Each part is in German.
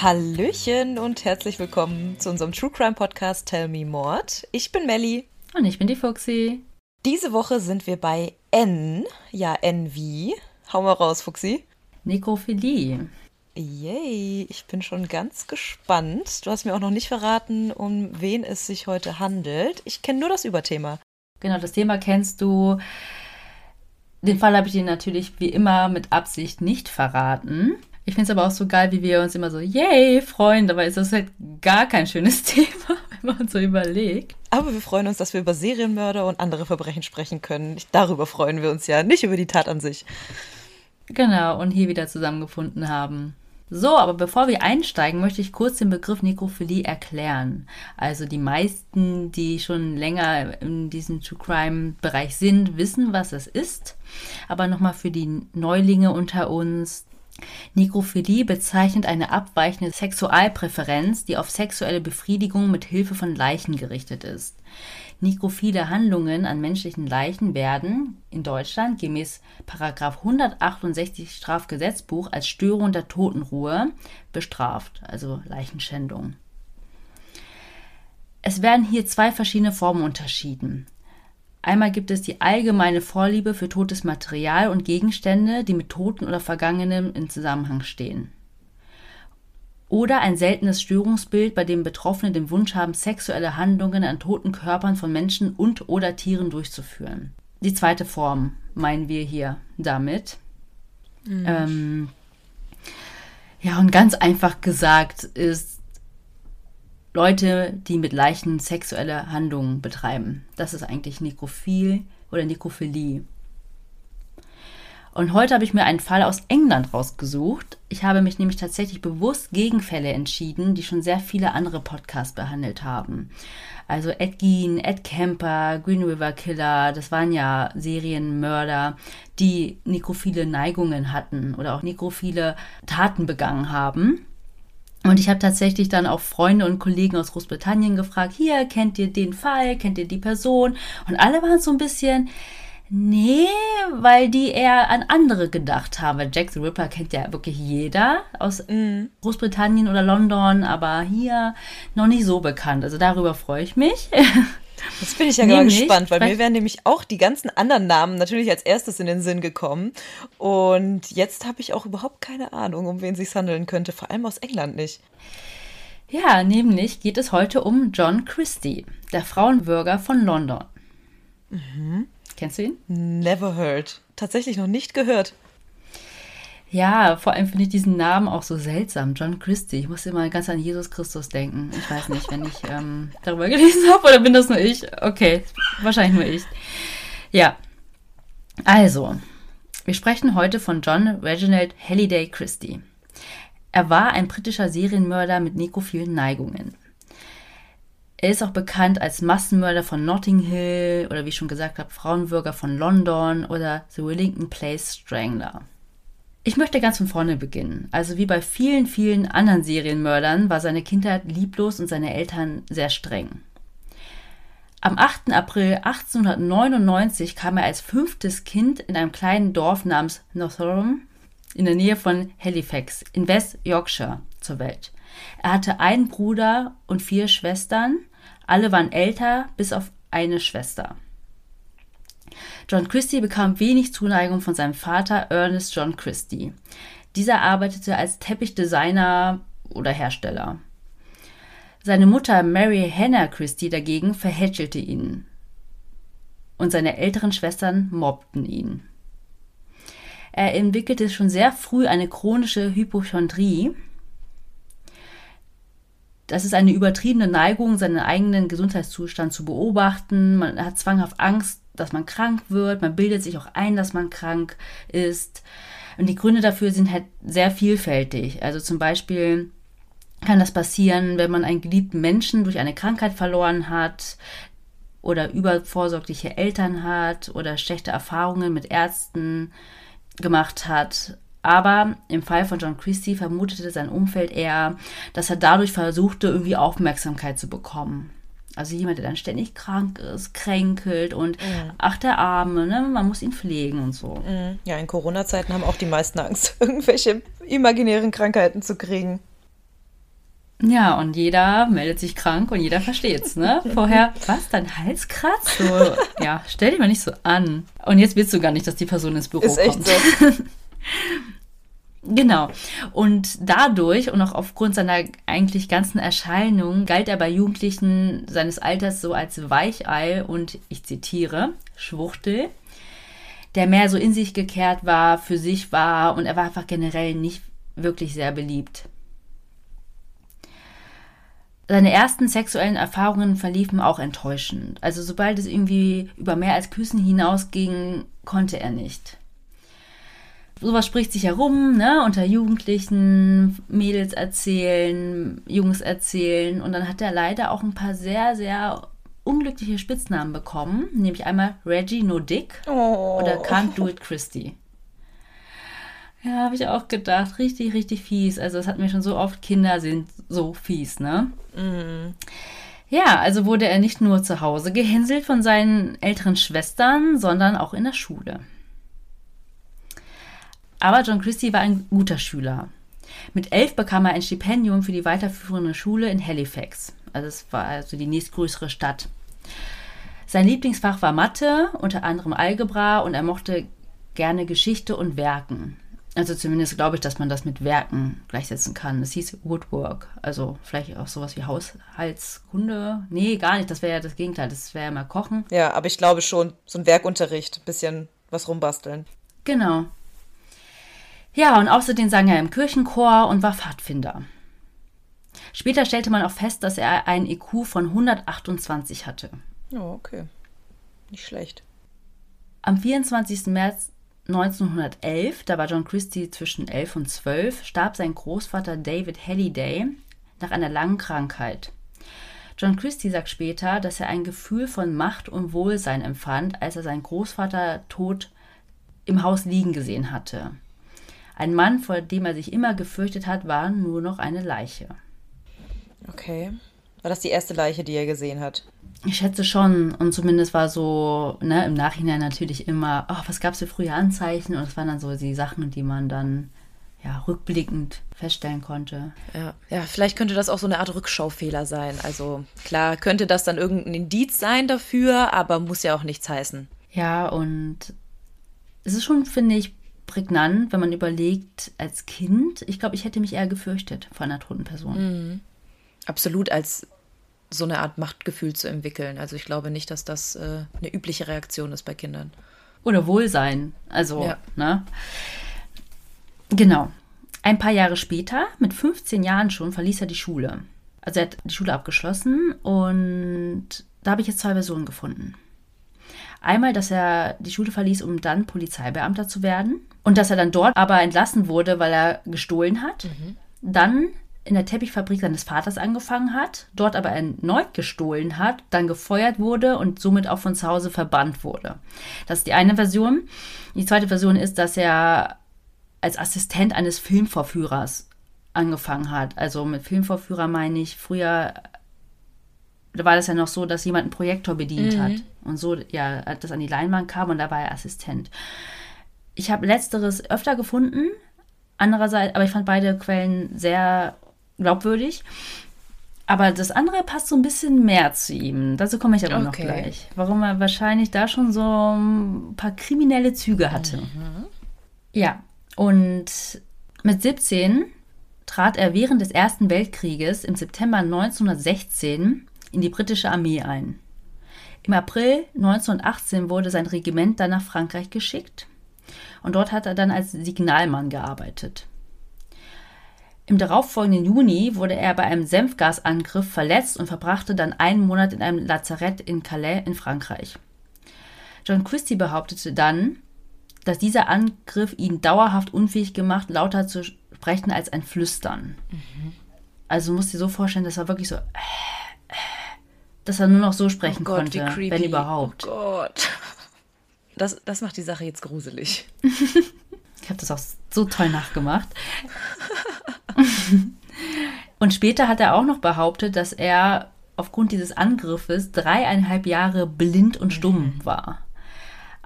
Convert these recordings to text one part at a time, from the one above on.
Hallöchen und herzlich willkommen zu unserem True Crime Podcast Tell Me Mord. Ich bin Melli. Und ich bin die Fuxi. Diese Woche sind wir bei N. Ja, N wie? Hau mal raus, Fuxi. Nekrophilie. Yay, ich bin schon ganz gespannt. Du hast mir auch noch nicht verraten, um wen es sich heute handelt. Ich kenne nur das Überthema. Genau, das Thema kennst du. Den Fall habe ich dir natürlich wie immer mit Absicht nicht verraten. Ich finde es aber auch so geil, wie wir uns immer so, yay, freuen. Dabei ist das halt gar kein schönes Thema, wenn man so überlegt. Aber wir freuen uns, dass wir über Serienmörder und andere Verbrechen sprechen können. Darüber freuen wir uns ja, nicht über die Tat an sich. Genau, und hier wieder zusammengefunden haben. So, aber bevor wir einsteigen, möchte ich kurz den Begriff Nekrophilie erklären. Also die meisten, die schon länger in diesem True Crime Bereich sind, wissen, was es ist. Aber nochmal für die Neulinge unter uns. Nekrophilie bezeichnet eine abweichende Sexualpräferenz, die auf sexuelle Befriedigung mit Hilfe von Leichen gerichtet ist. Nekrophile Handlungen an menschlichen Leichen werden in Deutschland gemäß 168 Strafgesetzbuch als Störung der Totenruhe bestraft, also Leichenschändung. Es werden hier zwei verschiedene Formen unterschieden. Einmal gibt es die allgemeine Vorliebe für totes Material und Gegenstände, die mit Toten oder Vergangenem in Zusammenhang stehen. Oder ein seltenes Störungsbild, bei dem Betroffene den Wunsch haben, sexuelle Handlungen an toten Körpern von Menschen und oder Tieren durchzuführen. Die zweite Form meinen wir hier damit. Mhm. Ähm, ja, und ganz einfach gesagt ist Leute, die mit Leichen sexuelle Handlungen betreiben. Das ist eigentlich Nekrophil oder Nekrophilie. Und heute habe ich mir einen Fall aus England rausgesucht. Ich habe mich nämlich tatsächlich bewusst gegen Fälle entschieden, die schon sehr viele andere Podcasts behandelt haben. Also Ed Gein, Ed Kemper, Green River Killer, das waren ja Serienmörder, die nekrophile Neigungen hatten oder auch nekrophile Taten begangen haben. Und ich habe tatsächlich dann auch Freunde und Kollegen aus Großbritannien gefragt, hier, kennt ihr den Fall, kennt ihr die Person? Und alle waren so ein bisschen, Nee, weil die eher an andere gedacht haben. Weil Jack the Ripper kennt ja wirklich jeder aus mm. Großbritannien oder London, aber hier noch nicht so bekannt. Also darüber freue ich mich. Jetzt bin ich ja gar gespannt, weil mir wären nämlich auch die ganzen anderen Namen natürlich als erstes in den Sinn gekommen. Und jetzt habe ich auch überhaupt keine Ahnung, um wen es sich handeln könnte, vor allem aus England nicht. Ja, nämlich geht es heute um John Christie, der Frauenbürger von London. Mhm. Kennst du ihn? Never heard. Tatsächlich noch nicht gehört. Ja, vor allem finde ich diesen Namen auch so seltsam. John Christie. Ich muss immer ganz an Jesus Christus denken. Ich weiß nicht, wenn ich ähm, darüber gelesen habe oder bin das nur ich? Okay, wahrscheinlich nur ich. Ja. Also, wir sprechen heute von John Reginald Halliday Christie. Er war ein britischer Serienmörder mit nekrophilen Neigungen. Er ist auch bekannt als Massenmörder von Notting Hill oder wie ich schon gesagt habe, Frauenbürger von London oder The Wellington Place Strangler. Ich möchte ganz von vorne beginnen. Also wie bei vielen, vielen anderen Serienmördern war seine Kindheit lieblos und seine Eltern sehr streng. Am 8. April 1899 kam er als fünftes Kind in einem kleinen Dorf namens Northoram in der Nähe von Halifax in West Yorkshire zur Welt. Er hatte einen Bruder und vier Schwestern. Alle waren älter, bis auf eine Schwester. John Christie bekam wenig Zuneigung von seinem Vater Ernest John Christie. Dieser arbeitete als Teppichdesigner oder Hersteller. Seine Mutter Mary Hannah Christie dagegen verhätschelte ihn. Und seine älteren Schwestern mobbten ihn. Er entwickelte schon sehr früh eine chronische Hypochondrie, das ist eine übertriebene Neigung, seinen eigenen Gesundheitszustand zu beobachten. Man hat zwanghaft Angst, dass man krank wird. Man bildet sich auch ein, dass man krank ist. Und die Gründe dafür sind halt sehr vielfältig. Also zum Beispiel kann das passieren, wenn man einen geliebten Menschen durch eine Krankheit verloren hat oder übervorsorgliche Eltern hat oder schlechte Erfahrungen mit Ärzten gemacht hat aber im Fall von John Christie vermutete sein Umfeld eher, dass er dadurch versuchte, irgendwie Aufmerksamkeit zu bekommen. Also jemand, der dann ständig krank ist, kränkelt und mhm. ach, der Arme, ne? man muss ihn pflegen und so. Mhm. Ja, in Corona-Zeiten haben auch die meisten Angst, irgendwelche imaginären Krankheiten zu kriegen. Ja, und jeder meldet sich krank und jeder versteht's, ne? Vorher, was, dein Hals kratzt? So, ja, stell dich mal nicht so an. Und jetzt willst du gar nicht, dass die Person ins Büro Ist kommt. Echt so. Genau. Und dadurch und auch aufgrund seiner eigentlich ganzen Erscheinung galt er bei Jugendlichen seines Alters so als Weichei und, ich zitiere, Schwuchtel, der mehr so in sich gekehrt war, für sich war und er war einfach generell nicht wirklich sehr beliebt. Seine ersten sexuellen Erfahrungen verliefen auch enttäuschend. Also sobald es irgendwie über mehr als Küssen hinausging, konnte er nicht sowas spricht sich herum, ne, unter Jugendlichen, Mädels erzählen, Jungs erzählen. Und dann hat er leider auch ein paar sehr, sehr unglückliche Spitznamen bekommen. Nämlich einmal Reggie No Dick oh. oder Can't Do It Christy. Ja, habe ich auch gedacht. Richtig, richtig fies. Also, es hat mir schon so oft, Kinder sind so fies, ne? Mm. Ja, also wurde er nicht nur zu Hause gehänselt von seinen älteren Schwestern, sondern auch in der Schule. Aber John Christie war ein guter Schüler. Mit elf bekam er ein Stipendium für die weiterführende Schule in Halifax. Also es war also die nächstgrößere Stadt. Sein Lieblingsfach war Mathe, unter anderem Algebra, und er mochte gerne Geschichte und Werken. Also zumindest glaube ich, dass man das mit Werken gleichsetzen kann. Es hieß Woodwork, also vielleicht auch sowas wie Haushaltskunde. Nee, gar nicht, das wäre ja das Gegenteil, das wäre ja mal Kochen. Ja, aber ich glaube schon, so ein Werkunterricht, bisschen was rumbasteln. Genau. Ja, und außerdem sang er im Kirchenchor und war Pfadfinder. Später stellte man auch fest, dass er einen IQ von 128 hatte. Oh, okay. Nicht schlecht. Am 24. März 1911, da war John Christie zwischen 11 und 12, starb sein Großvater David Halliday nach einer langen Krankheit. John Christie sagt später, dass er ein Gefühl von Macht und Wohlsein empfand, als er seinen Großvater tot im Haus liegen gesehen hatte. Ein Mann, vor dem er sich immer gefürchtet hat, war nur noch eine Leiche. Okay. War das die erste Leiche, die er gesehen hat? Ich schätze schon. Und zumindest war so, ne, im Nachhinein natürlich immer, oh, was gab es für frühe Anzeichen? Und es waren dann so die Sachen, die man dann ja, rückblickend feststellen konnte. Ja. ja, vielleicht könnte das auch so eine Art Rückschaufehler sein. Also klar, könnte das dann irgendein Indiz sein dafür, aber muss ja auch nichts heißen. Ja, und es ist schon, finde ich, prägnant, wenn man überlegt, als Kind, ich glaube, ich hätte mich eher gefürchtet vor einer toten Person. Mhm. Absolut als so eine Art Machtgefühl zu entwickeln. Also ich glaube nicht, dass das äh, eine übliche Reaktion ist bei Kindern. Oder Wohlsein. Also, ja. ne? Genau. Ein paar Jahre später, mit 15 Jahren schon, verließ er die Schule. Also er hat die Schule abgeschlossen und da habe ich jetzt zwei Versionen gefunden. Einmal, dass er die Schule verließ, um dann Polizeibeamter zu werden. Und dass er dann dort aber entlassen wurde, weil er gestohlen hat. Mhm. Dann in der Teppichfabrik seines Vaters angefangen hat, dort aber erneut gestohlen hat, dann gefeuert wurde und somit auch von zu Hause verbannt wurde. Das ist die eine Version. Die zweite Version ist, dass er als Assistent eines Filmvorführers angefangen hat. Also mit Filmvorführer meine ich, früher war das ja noch so, dass jemand einen Projektor bedient mhm. hat und so, ja, das an die Leinwand kam und da war er Assistent. Ich habe letzteres öfter gefunden, andererseits, aber ich fand beide Quellen sehr glaubwürdig. Aber das andere passt so ein bisschen mehr zu ihm. Dazu komme ich aber okay. noch gleich. Warum er wahrscheinlich da schon so ein paar kriminelle Züge hatte. Mhm. Ja, und mit 17 trat er während des Ersten Weltkrieges im September 1916 in die britische Armee ein. Im April 1918 wurde sein Regiment dann nach Frankreich geschickt und dort hat er dann als Signalmann gearbeitet. Im darauffolgenden Juni wurde er bei einem Senfgasangriff verletzt und verbrachte dann einen Monat in einem Lazarett in Calais in Frankreich. John Christie behauptete dann, dass dieser Angriff ihn dauerhaft unfähig gemacht, lauter zu sprechen als ein Flüstern. Mhm. Also musst du dir so vorstellen, dass er wirklich so, dass er nur noch so sprechen oh Gott, konnte, wenn überhaupt. Oh Gott. Das, das macht die Sache jetzt gruselig. ich habe das auch so toll nachgemacht. Und später hat er auch noch behauptet, dass er aufgrund dieses Angriffes dreieinhalb Jahre blind und stumm mhm. war.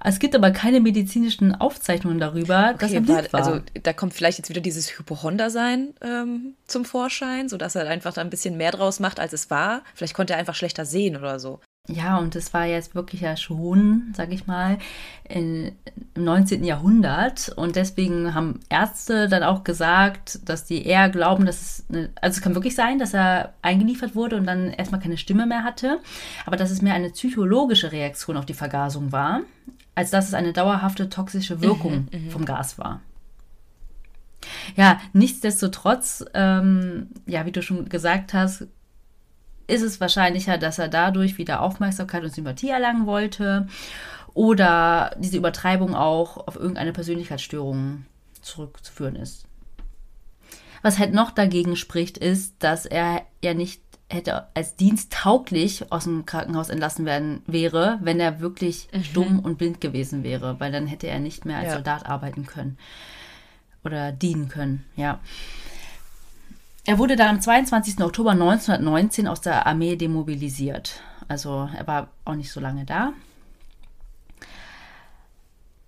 Es gibt aber keine medizinischen Aufzeichnungen darüber, okay, dass er blind war. Also da kommt vielleicht jetzt wieder dieses Hypochonder-Sein ähm, zum Vorschein, sodass er einfach da ein bisschen mehr draus macht, als es war. Vielleicht konnte er einfach schlechter sehen oder so. Ja, und das war jetzt wirklich ja schon, sag ich mal, in, im 19. Jahrhundert. Und deswegen haben Ärzte dann auch gesagt, dass die eher glauben, dass es, eine, also es kann wirklich sein, dass er eingeliefert wurde und dann erstmal keine Stimme mehr hatte, aber dass es mehr eine psychologische Reaktion auf die Vergasung war, als dass es eine dauerhafte toxische Wirkung mhm, mhm. vom Gas war. Ja, nichtsdestotrotz, ähm, ja, wie du schon gesagt hast, ist es wahrscheinlicher, dass er dadurch wieder Aufmerksamkeit und Sympathie erlangen wollte oder diese Übertreibung auch auf irgendeine Persönlichkeitsstörung zurückzuführen ist. Was halt noch dagegen spricht, ist, dass er ja nicht hätte als diensttauglich aus dem Krankenhaus entlassen werden wäre, wenn er wirklich mhm. stumm und blind gewesen wäre, weil dann hätte er nicht mehr als ja. Soldat arbeiten können oder dienen können, ja. Er wurde dann am 22. Oktober 1919 aus der Armee demobilisiert. Also er war auch nicht so lange da.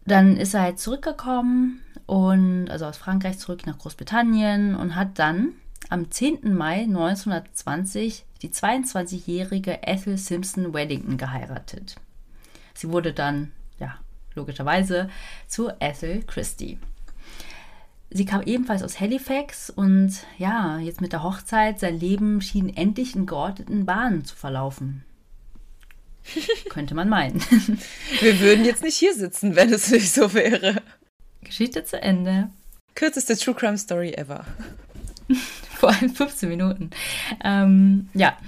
Dann ist er halt zurückgekommen und also aus Frankreich zurück nach Großbritannien und hat dann am 10. Mai 1920 die 22-jährige Ethel Simpson Weddington geheiratet. Sie wurde dann, ja, logischerweise zu Ethel Christie. Sie kam ebenfalls aus Halifax und ja, jetzt mit der Hochzeit, sein Leben schien endlich in geordneten Bahnen zu verlaufen. Könnte man meinen. Wir würden jetzt nicht hier sitzen, wenn es nicht so wäre. Geschichte zu Ende. Kürzeste True Crime Story ever. Vor allem 15 Minuten. Ähm, ja.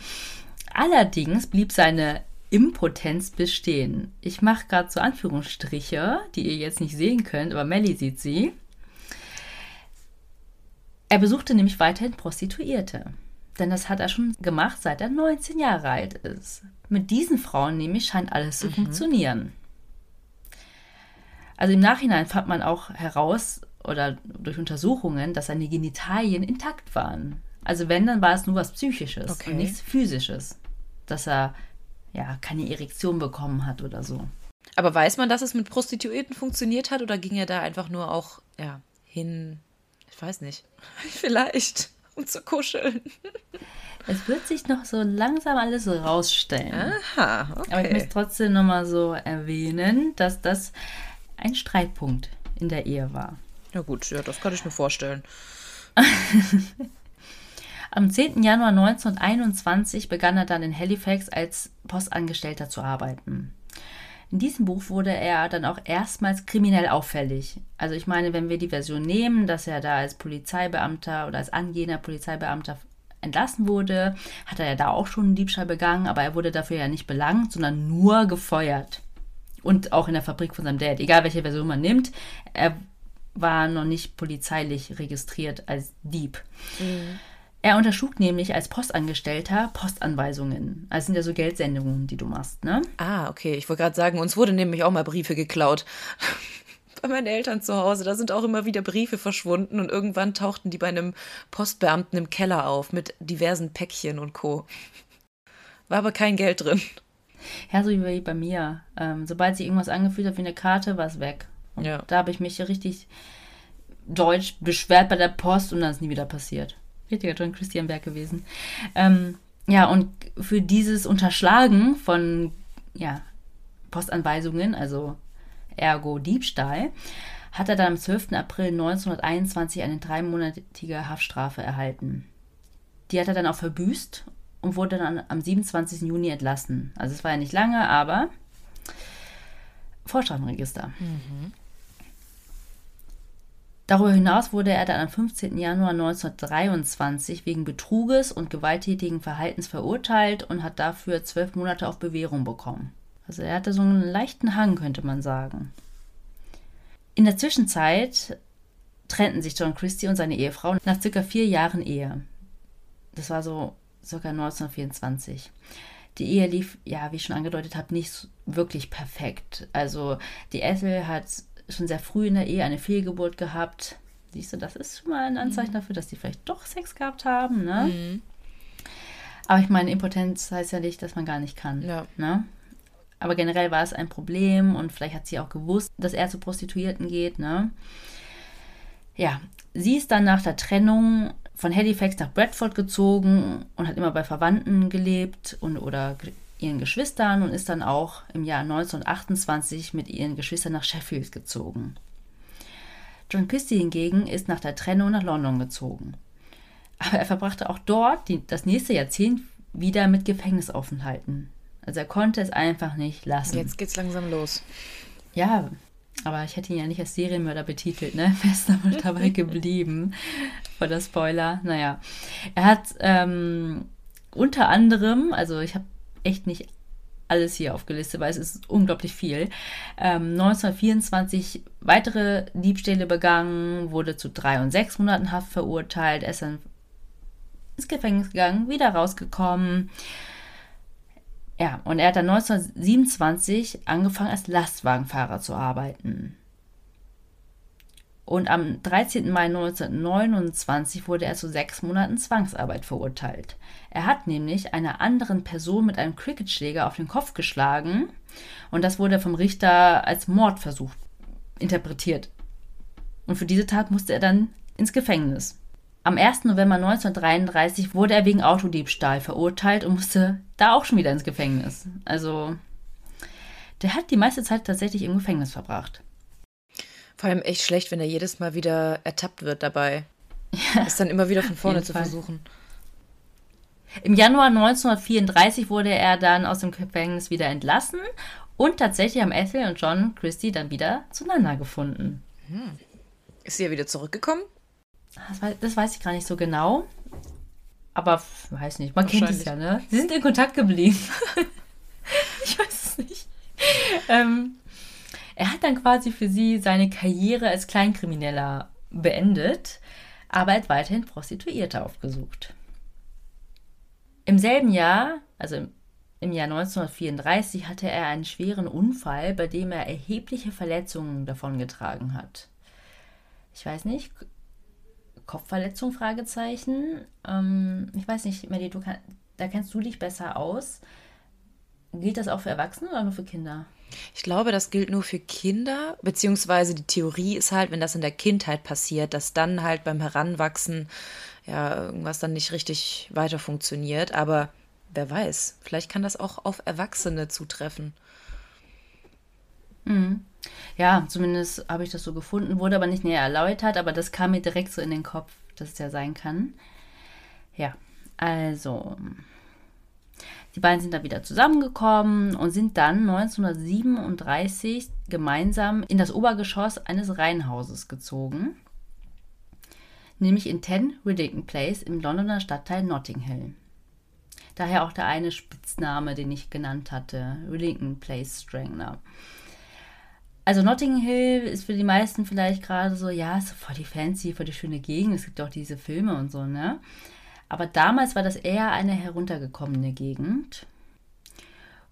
Allerdings blieb seine Impotenz bestehen. Ich mache gerade so Anführungsstriche, die ihr jetzt nicht sehen könnt, aber Melly sieht sie. Er besuchte nämlich weiterhin Prostituierte. Denn das hat er schon gemacht, seit er 19 Jahre alt ist. Mit diesen Frauen nämlich scheint alles zu mhm. funktionieren. Also im Nachhinein fand man auch heraus oder durch Untersuchungen, dass seine Genitalien intakt waren. Also wenn, dann war es nur was Psychisches okay. und nichts Physisches. Dass er ja keine Erektion bekommen hat oder so. Aber weiß man, dass es mit Prostituierten funktioniert hat oder ging er da einfach nur auch ja, hin, ich weiß nicht. Vielleicht, um zu kuscheln. Es wird sich noch so langsam alles rausstellen. Aha, okay. Aber ich möchte trotzdem nochmal so erwähnen, dass das ein Streitpunkt in der Ehe war. Ja gut, ja, das kann ich mir vorstellen. Am 10. Januar 1921 begann er dann in Halifax als Postangestellter zu arbeiten. In diesem Buch wurde er dann auch erstmals kriminell auffällig. Also ich meine, wenn wir die Version nehmen, dass er da als Polizeibeamter oder als angehender Polizeibeamter entlassen wurde, hat er ja da auch schon einen Diebstahl begangen, aber er wurde dafür ja nicht belangt, sondern nur gefeuert. Und auch in der Fabrik von seinem Dad, egal welche Version man nimmt, er war noch nicht polizeilich registriert als Dieb. Mhm. Er unterschlug nämlich als Postangestellter Postanweisungen. Also sind ja so Geldsendungen, die du machst, ne? Ah, okay. Ich wollte gerade sagen, uns wurde nämlich auch mal Briefe geklaut. bei meinen Eltern zu Hause. Da sind auch immer wieder Briefe verschwunden und irgendwann tauchten die bei einem Postbeamten im Keller auf mit diversen Päckchen und Co. War aber kein Geld drin. Ja, so wie bei mir. Ähm, sobald sie irgendwas angefühlt hat wie eine Karte, war es weg. Und ja. da habe ich mich richtig deutsch beschwert bei der Post und dann ist nie wieder passiert richtiger John Christian Berg gewesen. Ähm, ja, und für dieses Unterschlagen von ja, Postanweisungen, also ergo Diebstahl, hat er dann am 12. April 1921 eine dreimonatige Haftstrafe erhalten. Die hat er dann auch verbüßt und wurde dann am 27. Juni entlassen. Also es war ja nicht lange, aber Vorstrafenregister. Mhm. Darüber hinaus wurde er dann am 15. Januar 1923 wegen Betruges und gewalttätigen Verhaltens verurteilt und hat dafür zwölf Monate auf Bewährung bekommen. Also er hatte so einen leichten Hang, könnte man sagen. In der Zwischenzeit trennten sich John Christie und seine Ehefrau nach circa vier Jahren Ehe. Das war so circa 1924. Die Ehe lief, ja, wie ich schon angedeutet habe, nicht wirklich perfekt. Also die Ethel hat schon sehr früh in der Ehe eine Fehlgeburt gehabt. Siehst du, das ist schon mal ein Anzeichen mhm. dafür, dass die vielleicht doch Sex gehabt haben, ne? Mhm. Aber ich meine, Impotenz heißt ja nicht, dass man gar nicht kann. Ja. Ne? Aber generell war es ein Problem und vielleicht hat sie auch gewusst, dass er zu Prostituierten geht. Ne? Ja, sie ist dann nach der Trennung von Halifax nach Bradford gezogen und hat immer bei Verwandten gelebt und oder ihren Geschwistern und ist dann auch im Jahr 1928 mit ihren Geschwistern nach Sheffield gezogen. John Christie hingegen ist nach der Trennung nach London gezogen. Aber er verbrachte auch dort die, das nächste Jahrzehnt wieder mit Gefängnisaufenthalten. Also er konnte es einfach nicht lassen. Jetzt geht's langsam los. Ja, aber ich hätte ihn ja nicht als Serienmörder betitelt, ne? Wer ist damit dabei geblieben? Vor der Spoiler. Naja. Er hat ähm, unter anderem, also ich habe echt nicht alles hier aufgelistet, weil es ist unglaublich viel. Ähm, 1924 weitere Diebstähle begangen, wurde zu drei und sechs Monaten Haft verurteilt, er ist dann ins Gefängnis gegangen, wieder rausgekommen. Ja, und er hat dann 1927 angefangen, als Lastwagenfahrer zu arbeiten. Und am 13. Mai 1929 wurde er zu sechs Monaten Zwangsarbeit verurteilt. Er hat nämlich einer anderen Person mit einem Cricketschläger auf den Kopf geschlagen und das wurde vom Richter als Mordversuch interpretiert. Und für diese Tat musste er dann ins Gefängnis. Am 1. November 1933 wurde er wegen Autodiebstahl verurteilt und musste da auch schon wieder ins Gefängnis. Also, der hat die meiste Zeit tatsächlich im Gefängnis verbracht. Vor allem echt schlecht, wenn er jedes Mal wieder ertappt wird dabei. Ja, ist dann immer wieder von vorne zu Fall. versuchen. Im Januar 1934 wurde er dann aus dem Gefängnis wieder entlassen und tatsächlich haben Ethel und John Christie dann wieder zueinander gefunden. Hm. Ist sie ja wieder zurückgekommen? Das weiß, das weiß, ich gar nicht so genau. Aber weiß nicht, man kennt es ja, ne? Sie sind in Kontakt geblieben. ich weiß es nicht. Ähm, er hat dann quasi für sie seine Karriere als Kleinkrimineller beendet, aber hat weiterhin Prostituierte aufgesucht. Im selben Jahr, also im Jahr 1934, hatte er einen schweren Unfall, bei dem er erhebliche Verletzungen davongetragen hat. Ich weiß nicht, Kopfverletzung, Fragezeichen. Ähm, ich weiß nicht, Melly, kann, da kennst du dich besser aus. Gilt das auch für Erwachsene oder nur für Kinder? Ich glaube, das gilt nur für Kinder, beziehungsweise die Theorie ist halt, wenn das in der Kindheit passiert, dass dann halt beim Heranwachsen ja irgendwas dann nicht richtig weiter funktioniert. Aber wer weiß, vielleicht kann das auch auf Erwachsene zutreffen. Mhm. Ja, zumindest habe ich das so gefunden, wurde aber nicht näher erläutert, aber das kam mir direkt so in den Kopf, dass es ja sein kann. Ja, also die beiden sind dann wieder zusammengekommen und sind dann 1937 gemeinsam in das Obergeschoss eines Reihenhauses gezogen, nämlich in 10 Riddington Place im Londoner Stadtteil Notting Hill. Daher auch der eine Spitzname, den ich genannt hatte, Riddington Place Strangler. Also Notting Hill ist für die meisten vielleicht gerade so, ja, ist voll die fancy, voll die schöne Gegend. Es gibt auch diese Filme und so, ne? Aber damals war das eher eine heruntergekommene Gegend.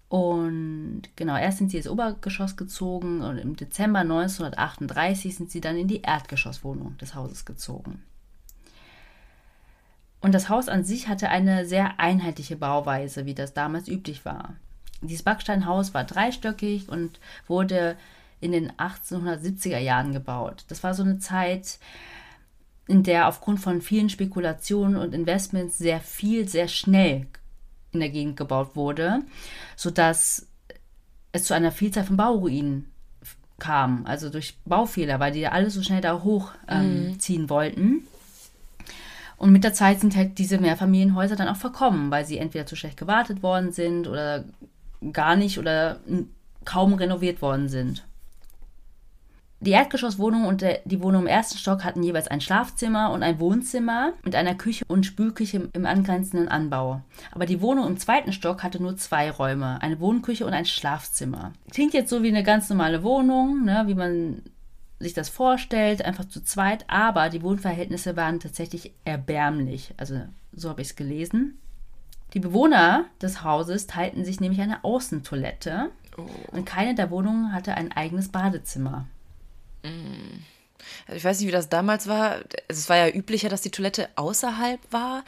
Und genau, erst sind sie ins Obergeschoss gezogen und im Dezember 1938 sind sie dann in die Erdgeschosswohnung des Hauses gezogen. Und das Haus an sich hatte eine sehr einheitliche Bauweise, wie das damals üblich war. Dieses Backsteinhaus war dreistöckig und wurde in den 1870er Jahren gebaut. Das war so eine Zeit, in der aufgrund von vielen Spekulationen und Investments sehr viel, sehr schnell in der Gegend gebaut wurde, sodass es zu einer Vielzahl von Bauruinen kam, also durch Baufehler, weil die ja alle so schnell da hochziehen ähm, mhm. wollten. Und mit der Zeit sind halt diese Mehrfamilienhäuser dann auch verkommen, weil sie entweder zu schlecht gewartet worden sind oder gar nicht oder kaum renoviert worden sind. Die Erdgeschosswohnung und die Wohnung im ersten Stock hatten jeweils ein Schlafzimmer und ein Wohnzimmer mit einer Küche und Spülküche im angrenzenden Anbau. Aber die Wohnung im zweiten Stock hatte nur zwei Räume, eine Wohnküche und ein Schlafzimmer. Klingt jetzt so wie eine ganz normale Wohnung, ne, wie man sich das vorstellt, einfach zu zweit, aber die Wohnverhältnisse waren tatsächlich erbärmlich. Also so habe ich es gelesen. Die Bewohner des Hauses teilten sich nämlich eine Außentoilette oh. und keine der Wohnungen hatte ein eigenes Badezimmer. Also ich weiß nicht, wie das damals war. Es war ja üblicher, dass die Toilette außerhalb war.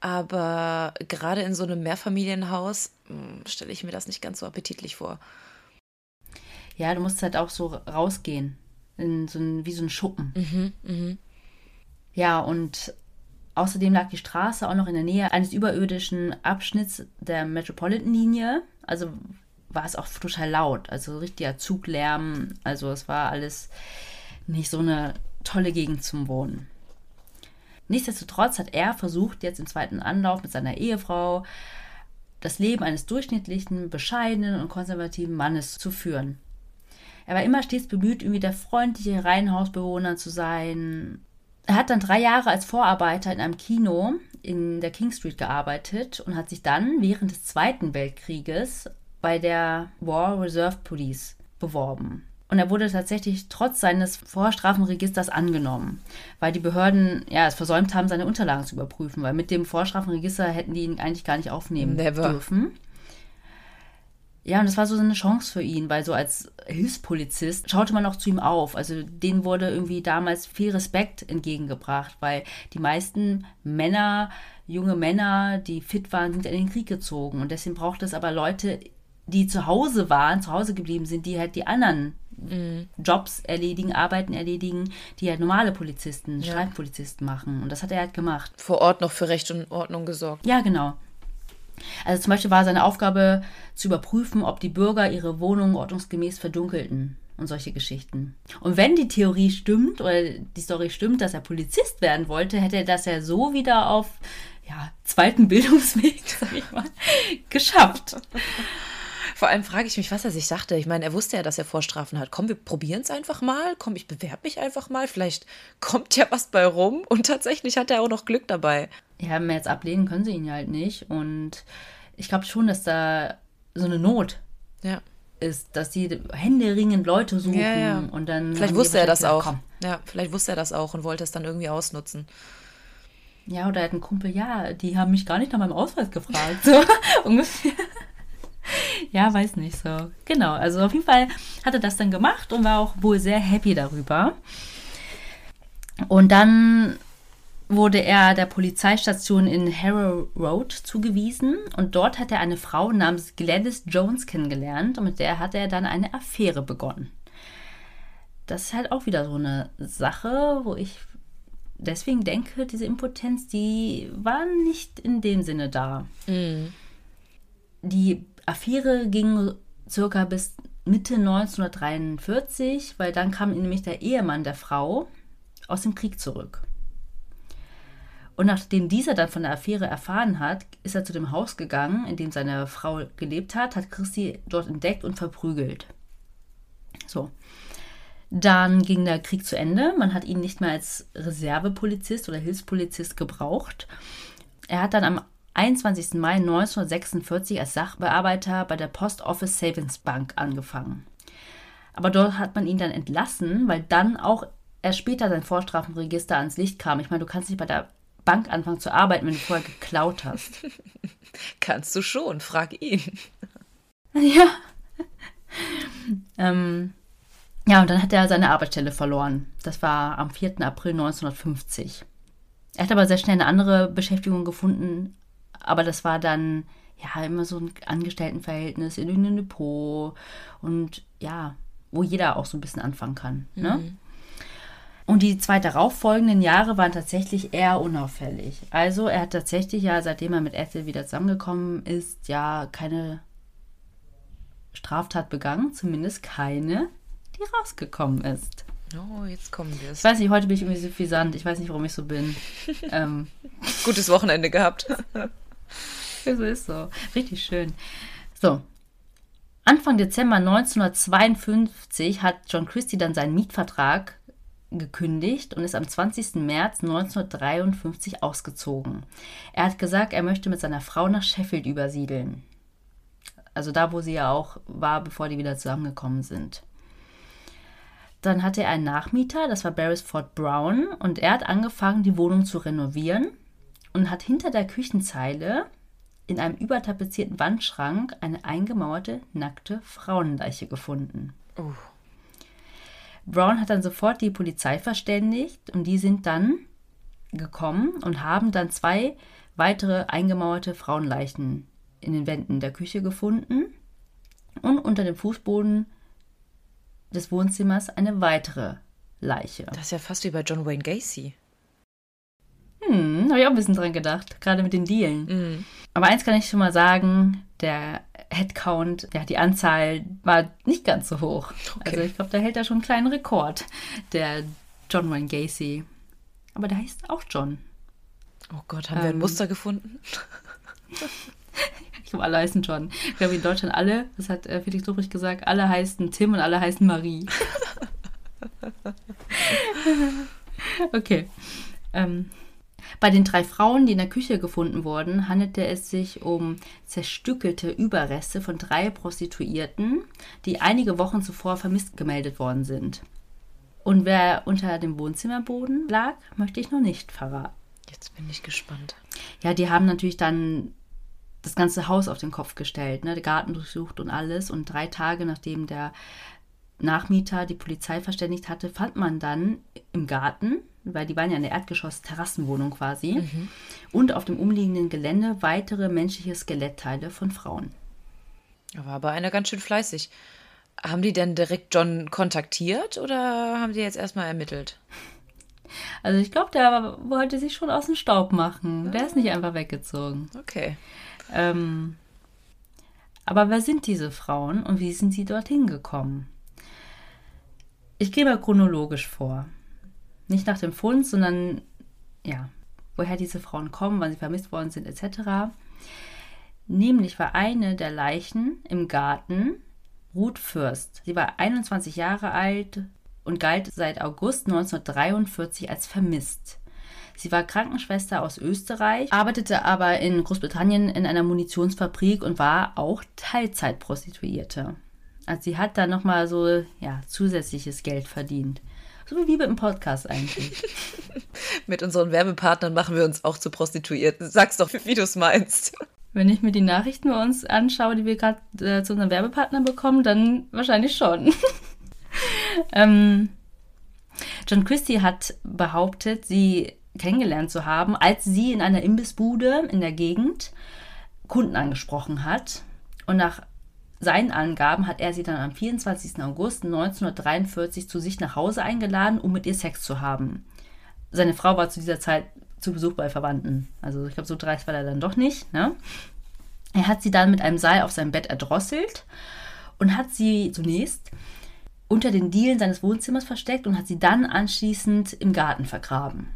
Aber gerade in so einem Mehrfamilienhaus hm, stelle ich mir das nicht ganz so appetitlich vor. Ja, du musst halt auch so rausgehen. In so ein, wie so ein Schuppen. Mhm, mhm. Ja, und außerdem lag die Straße auch noch in der Nähe eines überirdischen Abschnitts der Metropolitan-Linie. Also war es auch total laut. Also richtiger Zuglärm. Also es war alles nicht so eine tolle Gegend zum Wohnen. Nichtsdestotrotz hat er versucht, jetzt im zweiten Anlauf mit seiner Ehefrau das Leben eines durchschnittlichen, bescheidenen und konservativen Mannes zu führen. Er war immer stets bemüht, irgendwie der freundliche Reihenhausbewohner zu sein. Er hat dann drei Jahre als Vorarbeiter in einem Kino in der King Street gearbeitet und hat sich dann während des Zweiten Weltkrieges bei der War Reserve Police beworben. Und er wurde tatsächlich trotz seines Vorstrafenregisters angenommen, weil die Behörden ja es versäumt haben, seine Unterlagen zu überprüfen, weil mit dem Vorstrafenregister hätten die ihn eigentlich gar nicht aufnehmen Never. dürfen. Ja, und das war so eine Chance für ihn, weil so als Hilfspolizist schaute man auch zu ihm auf. Also denen wurde irgendwie damals viel Respekt entgegengebracht, weil die meisten Männer, junge Männer, die fit waren, sind in den Krieg gezogen. Und deswegen braucht es aber Leute, die zu Hause waren, zu Hause geblieben sind, die halt die anderen Mhm. Jobs erledigen, Arbeiten erledigen, die halt normale Polizisten, Ja. Streifenpolizisten machen. Und das hat er halt gemacht. Vor Ort noch für Recht und Ordnung gesorgt. Ja, genau. Also zum Beispiel war seine Aufgabe zu überprüfen, ob die Bürger ihre Wohnungen ordnungsgemäß verdunkelten und solche Geschichten. Und wenn die Theorie stimmt oder die Story stimmt, dass er Polizist werden wollte, hätte er das ja so wieder auf ja, zweiten Bildungsweg, sag ich mal, geschafft. Vor allem frage ich mich, was er sich dachte. Ich meine, er wusste ja, dass er Vorstrafen hat. Komm, wir probieren es einfach mal. Komm, ich bewerbe mich einfach mal. Vielleicht kommt ja was bei rum. Und tatsächlich hat er auch noch Glück dabei. Ja, wir jetzt ablehnen, können sie ihn halt nicht. Und ich glaube schon, dass da so eine Not Ja. ist, dass die händeringend Leute suchen Ja, ja. und dann. Vielleicht wusste er das auch. gesagt, Ja, vielleicht wusste er das auch und wollte es dann irgendwie ausnutzen. Komm. Ja, oder er hat einen Kumpel, ja, die haben mich gar nicht nach meinem Ausweis gefragt. So ungefähr. Ja, weiß nicht so. Genau, also auf jeden Fall hat er das dann gemacht und war auch wohl sehr happy darüber. Und dann wurde er der Polizeistation in Harrow Road zugewiesen und dort hat er eine Frau namens Gladys Jones kennengelernt und mit der hat er dann eine Affäre begonnen. Das ist halt auch wieder so eine Sache, wo ich deswegen denke, diese Impotenz, die war nicht in dem Sinne da. Die Affäre ging circa bis Mitte 1943, weil dann kam nämlich der Ehemann der Frau aus dem Krieg zurück. Und nachdem dieser dann von der Affäre erfahren hat, ist er zu dem Haus gegangen, in dem seine Frau gelebt hat, hat Christi dort entdeckt und verprügelt. So. Dann ging der Krieg zu Ende. Man hat ihn nicht mehr als Reservepolizist oder Hilfspolizist gebraucht. Er hat dann am 21. Mai 1946 als Sachbearbeiter bei der Post Office Savings Bank angefangen. Aber dort hat man ihn dann entlassen, weil dann auch erst später sein Vorstrafenregister ans Licht kam. Ich meine, du kannst nicht bei der Bank anfangen zu arbeiten, wenn du vorher geklaut hast. Kannst du schon, frag ihn. Ja. ähm, ja, und dann hat er seine Arbeitsstelle verloren. Das war am 4. April 1950. Er hat aber sehr schnell eine andere Beschäftigung gefunden, aber das war dann ja immer so ein Angestelltenverhältnis in irgendeinem Depot und ja, wo jeder auch so ein bisschen anfangen kann. Ne? Und die zwei darauffolgenden Jahre waren tatsächlich eher unauffällig. Also er hat tatsächlich ja, seitdem er mit Ethel wieder zusammengekommen ist, ja keine Straftat begangen, zumindest keine, die rausgekommen ist. Oh, jetzt kommen wir es. Ich weiß nicht, heute bin ich irgendwie suffisant. Ich weiß nicht, warum ich so bin. ähm, Gutes Wochenende gehabt. so ist so. Richtig schön. So. Anfang Dezember 1952 hat John Christie dann seinen Mietvertrag gekündigt und ist am 20. März 1953 ausgezogen. Er hat gesagt, er möchte mit seiner Frau nach Sheffield übersiedeln. Also da, wo sie ja auch war, bevor die wieder zusammengekommen sind. Dann hatte er einen Nachmieter, das war Beresford Brown, und er hat angefangen, die Wohnung zu renovieren und hat hinter der Küchenzeile in einem übertapezierten Wandschrank eine eingemauerte, nackte Frauenleiche gefunden. Oh. Brown hat dann sofort die Polizei verständigt und die sind dann gekommen und haben dann zwei weitere eingemauerte Frauenleichen in den Wänden der Küche gefunden und unter dem Fußboden des Wohnzimmers eine weitere Leiche. Das ist ja fast wie bei John Wayne Gacy. Hm, habe ich auch ein bisschen dran gedacht, gerade mit den Dealen. Mhm. Aber eins kann ich schon mal sagen, der Headcount, ja, die Anzahl war nicht ganz so hoch. Okay. Also ich glaube, da hält er schon einen kleinen Rekord, der John Wayne Gacy. Aber der heißt auch John. Oh Gott, haben wir ein Ähm. Muster gefunden? Ich glaube, alle heißen John. Ich glaube, in Deutschland alle, das hat äh, Felix Lobrecht gesagt, alle heißen Tim und alle heißen Marie. okay. Ähm, bei den drei Frauen, die in der Küche gefunden wurden, handelte es sich um zerstückelte Überreste von drei Prostituierten, die einige Wochen zuvor vermisst gemeldet worden sind. Und wer unter dem Wohnzimmerboden lag, möchte ich noch nicht verraten. Jetzt bin ich gespannt. Ja, die haben natürlich dann das ganze Haus auf den Kopf gestellt, ne, den Garten durchsucht und alles. Und drei Tage nachdem der Nachmieter die Polizei verständigt hatte, fand man dann im Garten, weil die waren ja in der Erdgeschoss-Terrassenwohnung quasi, und auf dem umliegenden Gelände weitere menschliche Skelettteile von Frauen. Da war aber einer ganz schön fleißig. Haben die denn direkt John kontaktiert oder haben die jetzt erstmal ermittelt? Also ich glaube, der wollte sich schon aus dem Staub machen. Der ist nicht einfach weggezogen. Okay. Ähm, aber wer sind diese Frauen und wie sind sie dorthin gekommen? Ich gehe mal chronologisch vor. Nicht nach dem Fund, sondern ja, woher diese Frauen kommen, wann sie vermisst worden sind, etc. Nämlich war eine der Leichen im Garten Ruth Fürst. Sie war 21 Jahre alt und galt seit August 1943 als vermisst. Sie war Krankenschwester aus Österreich, arbeitete aber in Großbritannien in einer Munitionsfabrik und war auch Teilzeitprostituierte. Also sie hat da nochmal so ja, zusätzliches Geld verdient. So wie wir im Podcast eigentlich. Mit unseren Werbepartnern machen wir uns auch zu Prostituierten. Sag's doch, wie du es meinst. Wenn ich mir die Nachrichten bei uns anschaue, die wir gerade äh, zu unseren Werbepartnern bekommen, dann wahrscheinlich schon. ähm, John Christie hat behauptet, sie kennengelernt zu haben, als sie in einer Imbissbude in der Gegend Kunden angesprochen hat. Und nach seinen Angaben hat er sie dann am 24. August 1943 zu sich nach Hause eingeladen, um mit ihr Sex zu haben. Seine Frau war zu dieser Zeit zu Besuch bei Verwandten. Also ich glaube, so dreist war er dann doch nicht. Ne? Er hat sie dann mit einem Seil auf seinem Bett erdrosselt und hat sie zunächst unter den Dielen seines Wohnzimmers versteckt und hat sie dann anschließend im Garten vergraben.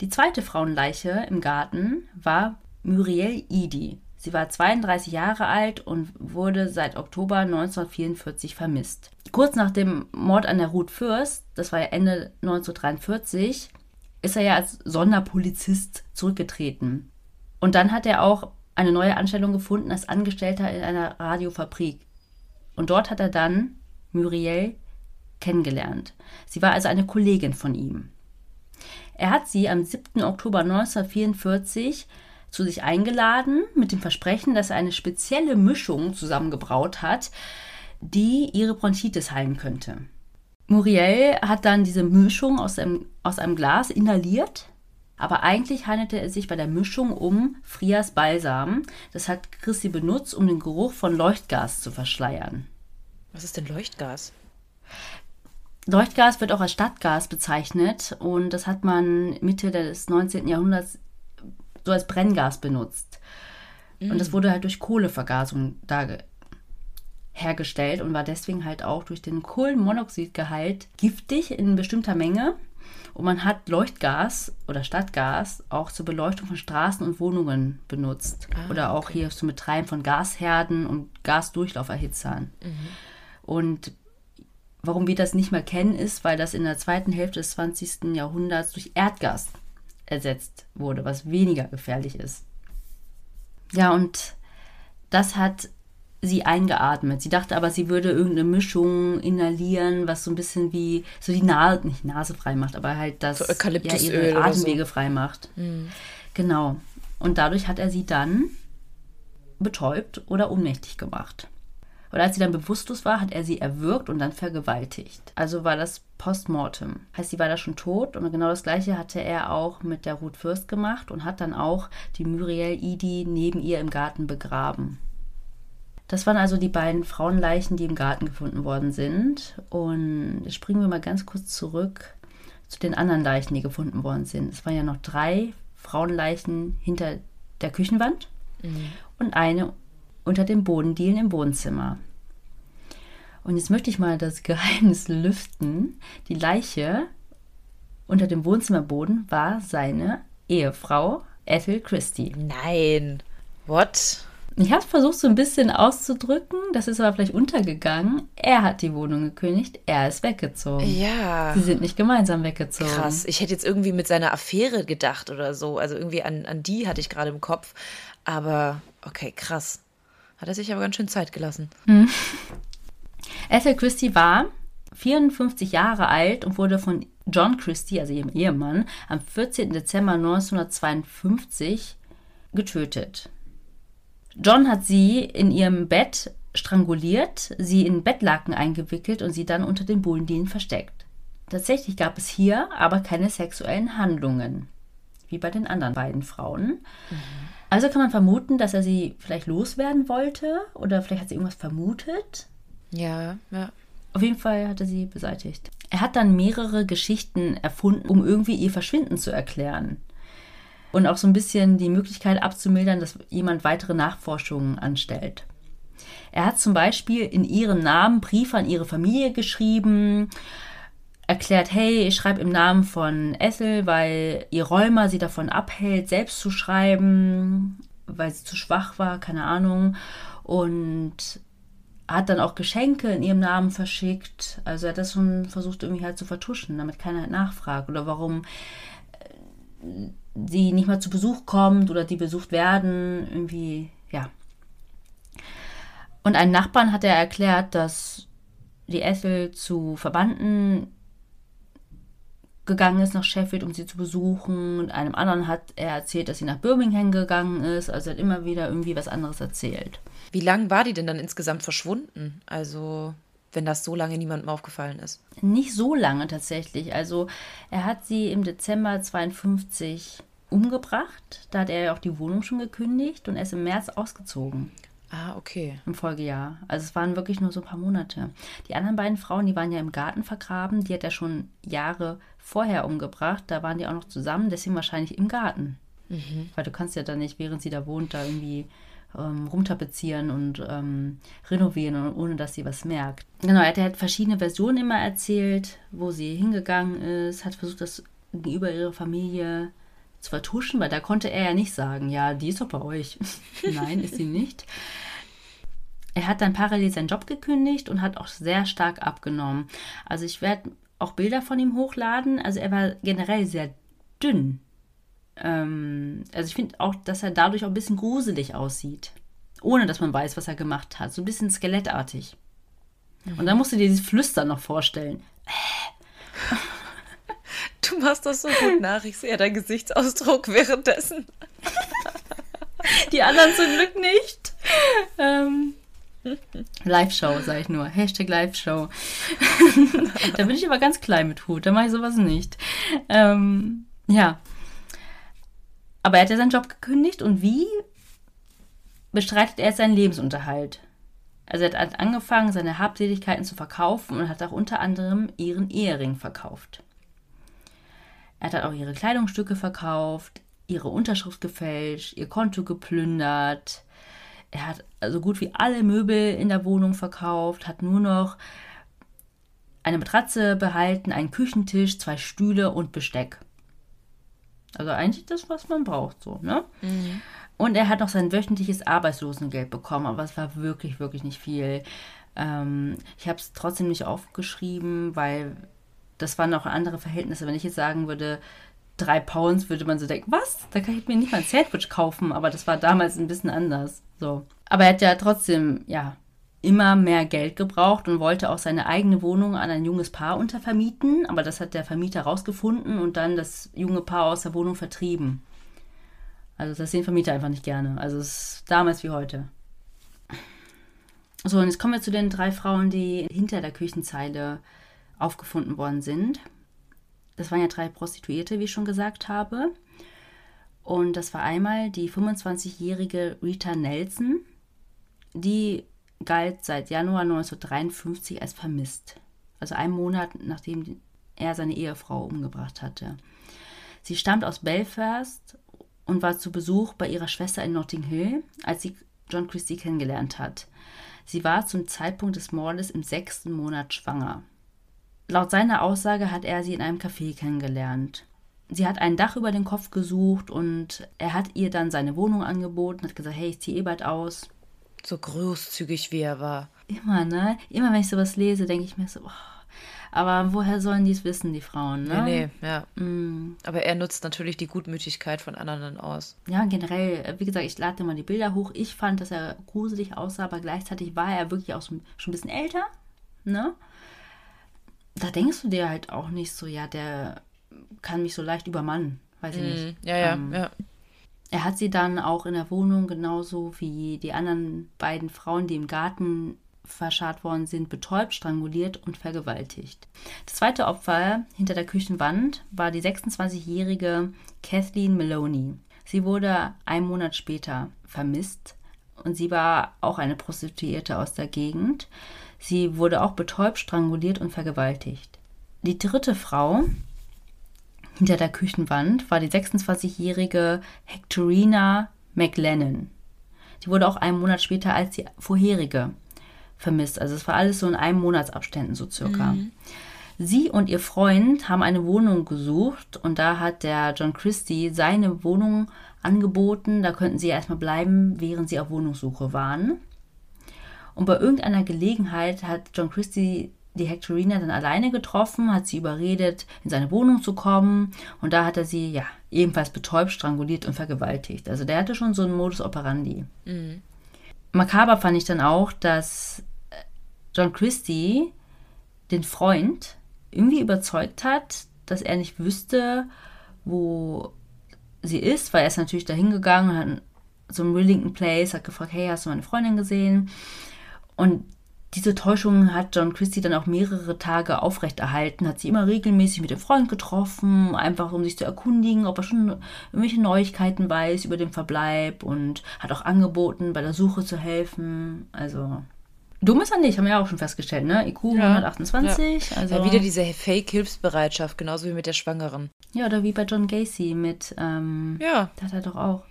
Die zweite Frauenleiche im Garten war Muriel Idi. Sie war 32 Jahre alt und wurde seit Oktober 1944 vermisst. Kurz nach dem Mord an der Ruth Fürst, das war ja Ende 1943, ist er ja als Sonderpolizist zurückgetreten. Und dann hat er auch eine neue Anstellung gefunden als Angestellter in einer Radiofabrik. Und dort hat er dann Muriel kennengelernt. Sie war also eine Kollegin von ihm. Er hat sie am 7. Oktober 1944 zu sich eingeladen mit dem Versprechen, dass er eine spezielle Mischung zusammengebraut hat, die ihre Bronchitis heilen könnte. Muriel hat dann diese Mischung aus einem, aus einem Glas inhaliert, aber eigentlich handelte es sich bei der Mischung um Frias Balsam. Das hat Christi benutzt, um den Geruch von Leuchtgas zu verschleiern. Was ist denn Leuchtgas? Leuchtgas wird auch als Stadtgas bezeichnet und das hat man Mitte des 19. Jahrhunderts so als Brenngas benutzt. Und das wurde halt durch Kohlevergasung da ge- hergestellt und war deswegen halt auch durch den Kohlenmonoxidgehalt giftig in bestimmter Menge. Und man hat Leuchtgas oder Stadtgas auch zur Beleuchtung von Straßen und Wohnungen benutzt. Ah, oder auch okay. hier zum Betreiben von Gasherden und Gasdurchlauferhitzern. Und warum wir das nicht mehr kennen, ist, weil das in der zweiten Hälfte des 20. Jahrhunderts durch Erdgas ersetzt wurde, was weniger gefährlich ist. Ja, und das hat sie eingeatmet. Sie dachte aber, sie würde irgendeine Mischung inhalieren, was so ein bisschen wie so die Nase, nicht Nase frei macht, aber halt das So ja, ihre oder so. Atemwege frei macht. Genau. Und dadurch hat er sie dann betäubt oder ohnmächtig gemacht. Oder als sie dann bewusstlos war, hat er sie erwürgt und dann vergewaltigt. Also war das Postmortem. Heißt, sie war da schon tot und genau das gleiche hatte er auch mit der Ruth Fürst gemacht und hat dann auch die Muriel Idi neben ihr im Garten begraben. Das waren also die beiden Frauenleichen, die im Garten gefunden worden sind. Und jetzt springen wir mal ganz kurz zurück zu den anderen Leichen, die gefunden worden sind. Es waren ja noch drei Frauenleichen hinter der Küchenwand mhm. und eine unter dem Bodendielen im Wohnzimmer. Und jetzt möchte ich mal das Geheimnis lüften. Die Leiche unter dem Wohnzimmerboden war seine Ehefrau Ethel Christie. Nein. What? Ich habe es versucht, so ein bisschen auszudrücken. Das ist aber vielleicht untergegangen. Er hat die Wohnung gekündigt, er ist weggezogen. Ja. Sie sind nicht gemeinsam weggezogen. Krass. Ich hätte jetzt irgendwie mit seiner Affäre gedacht oder so. Also irgendwie an, an die hatte ich gerade im Kopf. Aber okay, krass. Hat er sich aber ganz schön Zeit gelassen. Mhm. Ethel Christie war 54 Jahre alt und wurde von John Christie, also ihrem Ehemann, am 14. Dezember 1952 getötet. John hat sie in ihrem Bett stranguliert, sie in Bettlaken eingewickelt und sie dann unter den Bullendielen versteckt. Tatsächlich gab es hier aber keine sexuellen Handlungen, wie bei den anderen beiden Frauen. Mhm. Also kann man vermuten, dass er sie vielleicht loswerden wollte oder vielleicht hat sie irgendwas vermutet. Ja, ja. Auf jeden Fall hat er sie beseitigt. Er hat dann mehrere Geschichten erfunden, um irgendwie ihr Verschwinden zu erklären. Und auch so ein bisschen die Möglichkeit abzumildern, dass jemand weitere Nachforschungen anstellt. Er hat zum Beispiel in ihrem Namen Briefe an ihre Familie geschrieben, erklärt, hey, ich schreibe im Namen von Ethel, weil ihr Rheuma sie davon abhält, selbst zu schreiben, weil sie zu schwach war, keine Ahnung. Und hat dann auch Geschenke in ihrem Namen verschickt. Also er hat das schon versucht irgendwie halt zu vertuschen, damit keiner halt nachfragt. Oder warum äh, sie nicht mal zu Besuch kommt oder die besucht werden. Irgendwie, ja. Und einen Nachbarn hat er erklärt, dass die Ethel zu Verwandten gegangen ist nach Sheffield, um sie zu besuchen. Und einem anderen hat er erzählt, dass sie nach Birmingham gegangen ist. Also er hat immer wieder irgendwie was anderes erzählt. Wie lange war die denn dann insgesamt verschwunden? Also, wenn das so lange niemandem aufgefallen ist. Nicht so lange tatsächlich. Also, er hat sie im Dezember 52 umgebracht. Da hat er ja auch die Wohnung schon gekündigt und er ist im März ausgezogen. Ah, okay. Im Folgejahr. Also es waren wirklich nur so ein paar Monate. Die anderen beiden Frauen, die waren ja im Garten vergraben. Die hat er schon Jahre vorher umgebracht. Da waren die auch noch zusammen, deswegen wahrscheinlich im Garten. Mhm. Weil du kannst ja dann nicht, während sie da wohnt, da irgendwie ähm, rumtapezieren und ähm, renovieren, ohne dass sie was merkt. Genau, er hat halt verschiedene Versionen immer erzählt, wo sie hingegangen ist, hat versucht, das gegenüber ihrer Familie zu vertuschen, weil da konnte er ja nicht sagen, ja, die ist doch bei euch. Nein, ist sie nicht. Er hat dann parallel seinen Job gekündigt und hat auch sehr stark abgenommen. Also ich werde auch Bilder von ihm hochladen. Also er war generell sehr dünn. Ähm, also ich finde auch, dass er dadurch auch ein bisschen gruselig aussieht. Ohne dass man weiß, was er gemacht hat. So ein bisschen skelettartig. Mhm. Und dann musst du dir dieses Flüstern noch vorstellen. Du machst das so gut nach. Ich sehe deinen Gesichtsausdruck währenddessen. Die anderen zum Glück nicht. Ähm, Live-Show, sage ich nur. Hashtag Live-Show. da bin ich aber ganz klein mit Hut. Da mache ich sowas nicht. Ähm, ja. Aber er hat ja seinen Job gekündigt und wie bestreitet er seinen Lebensunterhalt? Also er hat angefangen, seine Habseligkeiten zu verkaufen und hat auch unter anderem ihren Ehering verkauft. Er hat auch ihre Kleidungsstücke verkauft, ihre Unterschrift gefälscht, ihr Konto geplündert. Er hat also gut wie alle Möbel in der Wohnung verkauft, hat nur noch eine Matratze behalten, einen Küchentisch, zwei Stühle und Besteck. Also eigentlich das, was man braucht, so, ne? Mhm. Und er hat noch sein wöchentliches Arbeitslosengeld bekommen, aber es war wirklich, wirklich nicht viel. Ähm, ich habe es trotzdem nicht aufgeschrieben, weil das waren auch andere Verhältnisse. Wenn ich jetzt sagen würde, drei Pounds, würde man so denken, was? Da kann ich mir nicht mal ein Sandwich kaufen, aber das war damals ein bisschen anders. So. Aber er hat ja trotzdem, ja, immer mehr Geld gebraucht und wollte auch seine eigene Wohnung an ein junges Paar untervermieten, aber das hat der Vermieter rausgefunden und dann das junge Paar aus der Wohnung vertrieben. Also das sehen Vermieter einfach nicht gerne. Also es ist damals wie heute. So, und jetzt kommen wir zu den drei Frauen, die hinter der Küchenzeile aufgefunden worden sind. Das waren ja drei Prostituierte, wie ich schon gesagt habe. Und das war einmal die 25-jährige Rita Nelson. Die galt seit Januar 1953 als vermisst. Also einen Monat nachdem er seine Ehefrau umgebracht hatte. Sie stammt aus Belfast und war zu Besuch bei ihrer Schwester in Notting Hill, als sie John Christie kennengelernt hat. Sie war zum Zeitpunkt des Mordes im sechsten Monat schwanger. Laut seiner Aussage hat er sie in einem Café kennengelernt. Sie hat ein Dach über den Kopf gesucht und er hat ihr dann seine Wohnung angeboten, hat gesagt, hey, ich ziehe eh bald aus. So großzügig wie er war. Immer, ne? Immer wenn ich sowas lese, denke ich mir so, oh. aber woher sollen die es wissen, die Frauen, ne? Nee, nee, ja. Mm. Aber er nutzt natürlich die Gutmütigkeit von anderen aus. Ja, generell, wie gesagt, ich lade mal die Bilder hoch. Ich fand, dass er gruselig aussah, aber gleichzeitig war er wirklich auch schon ein bisschen älter, ne? Da denkst du dir halt auch nicht so, ja, der kann mich so leicht übermannen. Weiß ich mm, nicht. Ja, ja, ähm, ja. Er hat sie dann auch in der Wohnung genauso wie die anderen beiden Frauen, die im Garten verscharrt worden sind, betäubt, stranguliert und vergewaltigt. Das zweite Opfer hinter der Küchenwand war die 26-jährige Kathleen Maloney. Sie wurde einen Monat später vermisst und sie war auch eine Prostituierte aus der Gegend. Sie wurde auch betäubt, stranguliert und vergewaltigt. Die dritte Frau hinter der Küchenwand war die 26-jährige Hectorina McLennan. Die wurde auch einen Monat später als die vorherige vermisst. Also es war alles so in einem Monatsabständen so circa. Mhm. Sie und ihr Freund haben eine Wohnung gesucht und da hat der John Christie seine Wohnung angeboten. Da könnten sie erstmal bleiben, während sie auf Wohnungssuche waren. Und bei irgendeiner Gelegenheit hat John Christie die Hectorina dann alleine getroffen, hat sie überredet, in seine Wohnung zu kommen. Und da hat er sie, ja, ebenfalls betäubt, stranguliert und vergewaltigt. Also der hatte schon so einen Modus operandi. Mhm. Makaber fand ich dann auch, dass äh, John Christie den Freund irgendwie überzeugt hat, dass er nicht wüsste, wo sie ist, weil er ist natürlich da hingegangen, hat so einem Rillington Place, hat gefragt, hey, hast du meine Freundin gesehen? Und diese Täuschung hat John Christie dann auch mehrere Tage aufrechterhalten, hat sie immer regelmäßig mit dem Freund getroffen, einfach um sich zu erkundigen, ob er schon irgendwelche Neuigkeiten weiß über den Verbleib und hat auch angeboten, bei der Suche zu helfen. Also dumm ist er nicht, haben wir ja auch schon festgestellt, ne? IQ ja, 128. Ja. Also ja, wieder diese Fake-Hilfsbereitschaft, genauso wie mit der Schwangeren. Ja, oder wie bei John Gacy mit, ähm, ja. Das hat er doch auch.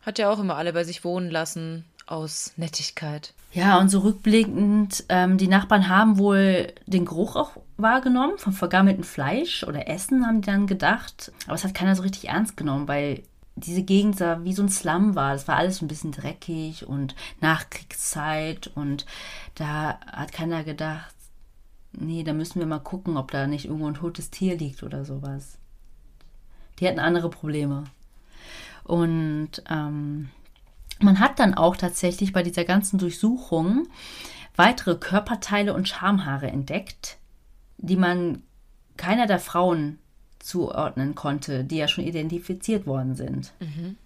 Hat ja auch immer alle bei sich wohnen lassen aus Nettigkeit. Ja, und so rückblickend, ähm, die Nachbarn haben wohl den Geruch auch wahrgenommen vom vergammelten Fleisch oder Essen, haben die dann gedacht. Aber es hat keiner so richtig ernst genommen, weil diese Gegend sah wie so ein Slum war. Das war alles ein bisschen dreckig und Nachkriegszeit und da hat keiner gedacht, nee, da müssen wir mal gucken, ob da nicht irgendwo ein totes Tier liegt oder sowas. Die hatten andere Probleme. Und ähm, man hat dann auch tatsächlich bei dieser ganzen Durchsuchung weitere Körperteile und Schamhaare entdeckt, die man keiner der Frauen zuordnen konnte, die ja schon identifiziert worden sind. Mhm.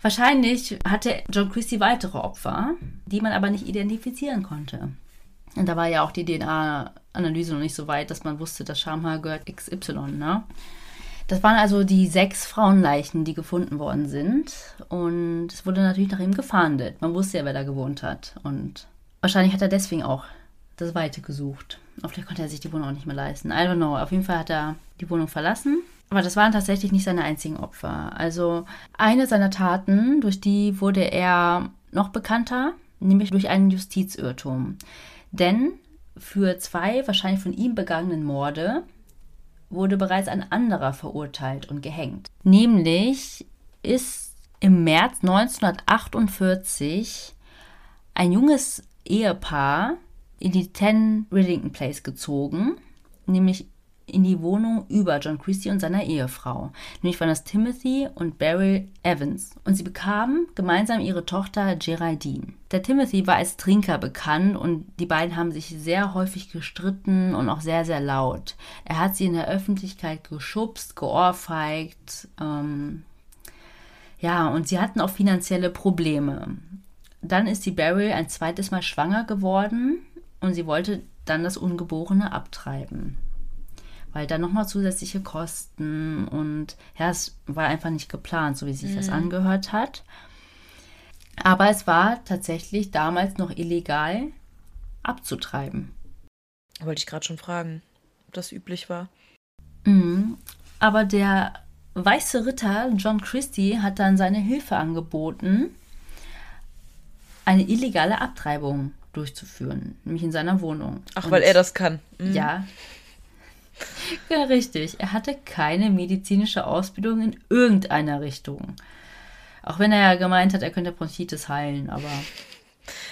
Wahrscheinlich hatte John Christie weitere Opfer, die man aber nicht identifizieren konnte. Und da war ja auch die DNA-Analyse noch nicht so weit, dass man wusste, das Schamhaar gehört XY. Ne? Das waren also die sechs Frauenleichen, die gefunden worden sind. Und es wurde natürlich nach ihm gefahndet. Man wusste ja, wer da gewohnt hat. Und wahrscheinlich hat er deswegen auch das Weite gesucht. Oder vielleicht konnte er sich die Wohnung auch nicht mehr leisten. I don't know. Auf jeden Fall hat er die Wohnung verlassen. Aber das waren tatsächlich nicht seine einzigen Opfer. Also eine seiner Taten, durch die wurde er noch bekannter, nämlich durch einen Justizirrtum. Denn für zwei wahrscheinlich von ihm begangenen Morde wurde bereits ein anderer verurteilt und gehängt. Nämlich ist im März 1948 ein junges Ehepaar in die Ten Riddington Place gezogen, nämlich in die Wohnung über John Christie und seiner Ehefrau. Nämlich waren das Timothy und Beryl Evans. Und sie bekamen gemeinsam ihre Tochter Geraldine. Der Timothy war als Trinker bekannt und die beiden haben sich sehr häufig gestritten und auch sehr, sehr laut. Er hat sie in der Öffentlichkeit geschubst, geohrfeigt. Ähm, ja, und sie hatten auch finanzielle Probleme. dann ist die Beryl ein zweites Mal schwanger geworden und sie wollte dann das Ungeborene abtreiben. Weil dann nochmal zusätzliche Kosten und ja, es war einfach nicht geplant, so wie sich mhm. das angehört hat. Aber es war tatsächlich damals noch illegal abzutreiben. Wollte ich gerade schon fragen, ob das üblich war. Mhm. Aber der weiße Ritter John Christie hat dann seine Hilfe angeboten, eine illegale Abtreibung durchzuführen, nämlich in seiner Wohnung. Ach, Und weil er das kann. Mhm. Ja. Ja, richtig. Er hatte keine medizinische Ausbildung in irgendeiner Richtung. Auch wenn er ja gemeint hat, er könnte Bronchitis heilen, aber.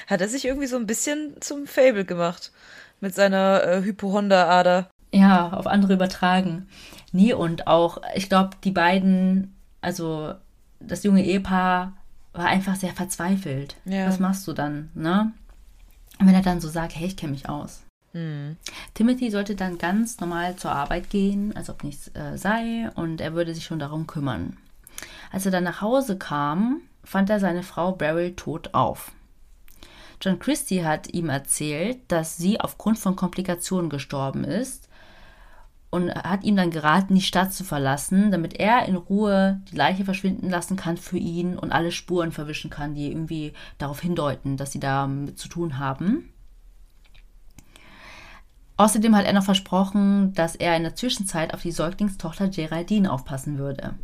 Hat er sich irgendwie so ein bisschen zum Fable gemacht mit seiner äh, Hypochonder-Ader? Ja, auf andere übertragen. Nee, und auch, ich glaube, die beiden, also das junge Ehepaar war einfach sehr verzweifelt. Ja. Was machst du dann, ne? Und wenn er dann so sagt, hey, ich kenne mich aus. Hm. Timothy sollte dann ganz normal zur Arbeit gehen, als ob nichts äh, sei, und er würde sich schon darum kümmern. Als er dann nach Hause kam, fand er seine Frau Beryl tot auf. John Christie hat ihm erzählt, dass sie aufgrund von Komplikationen gestorben ist und hat ihm dann geraten, die Stadt zu verlassen, damit er in Ruhe die Leiche verschwinden lassen kann für ihn und alle Spuren verwischen kann, die irgendwie darauf hindeuten, dass sie damit zu tun haben. Außerdem hat er noch versprochen, dass er in der Zwischenzeit auf die Säuglingstochter Geraldine aufpassen würde.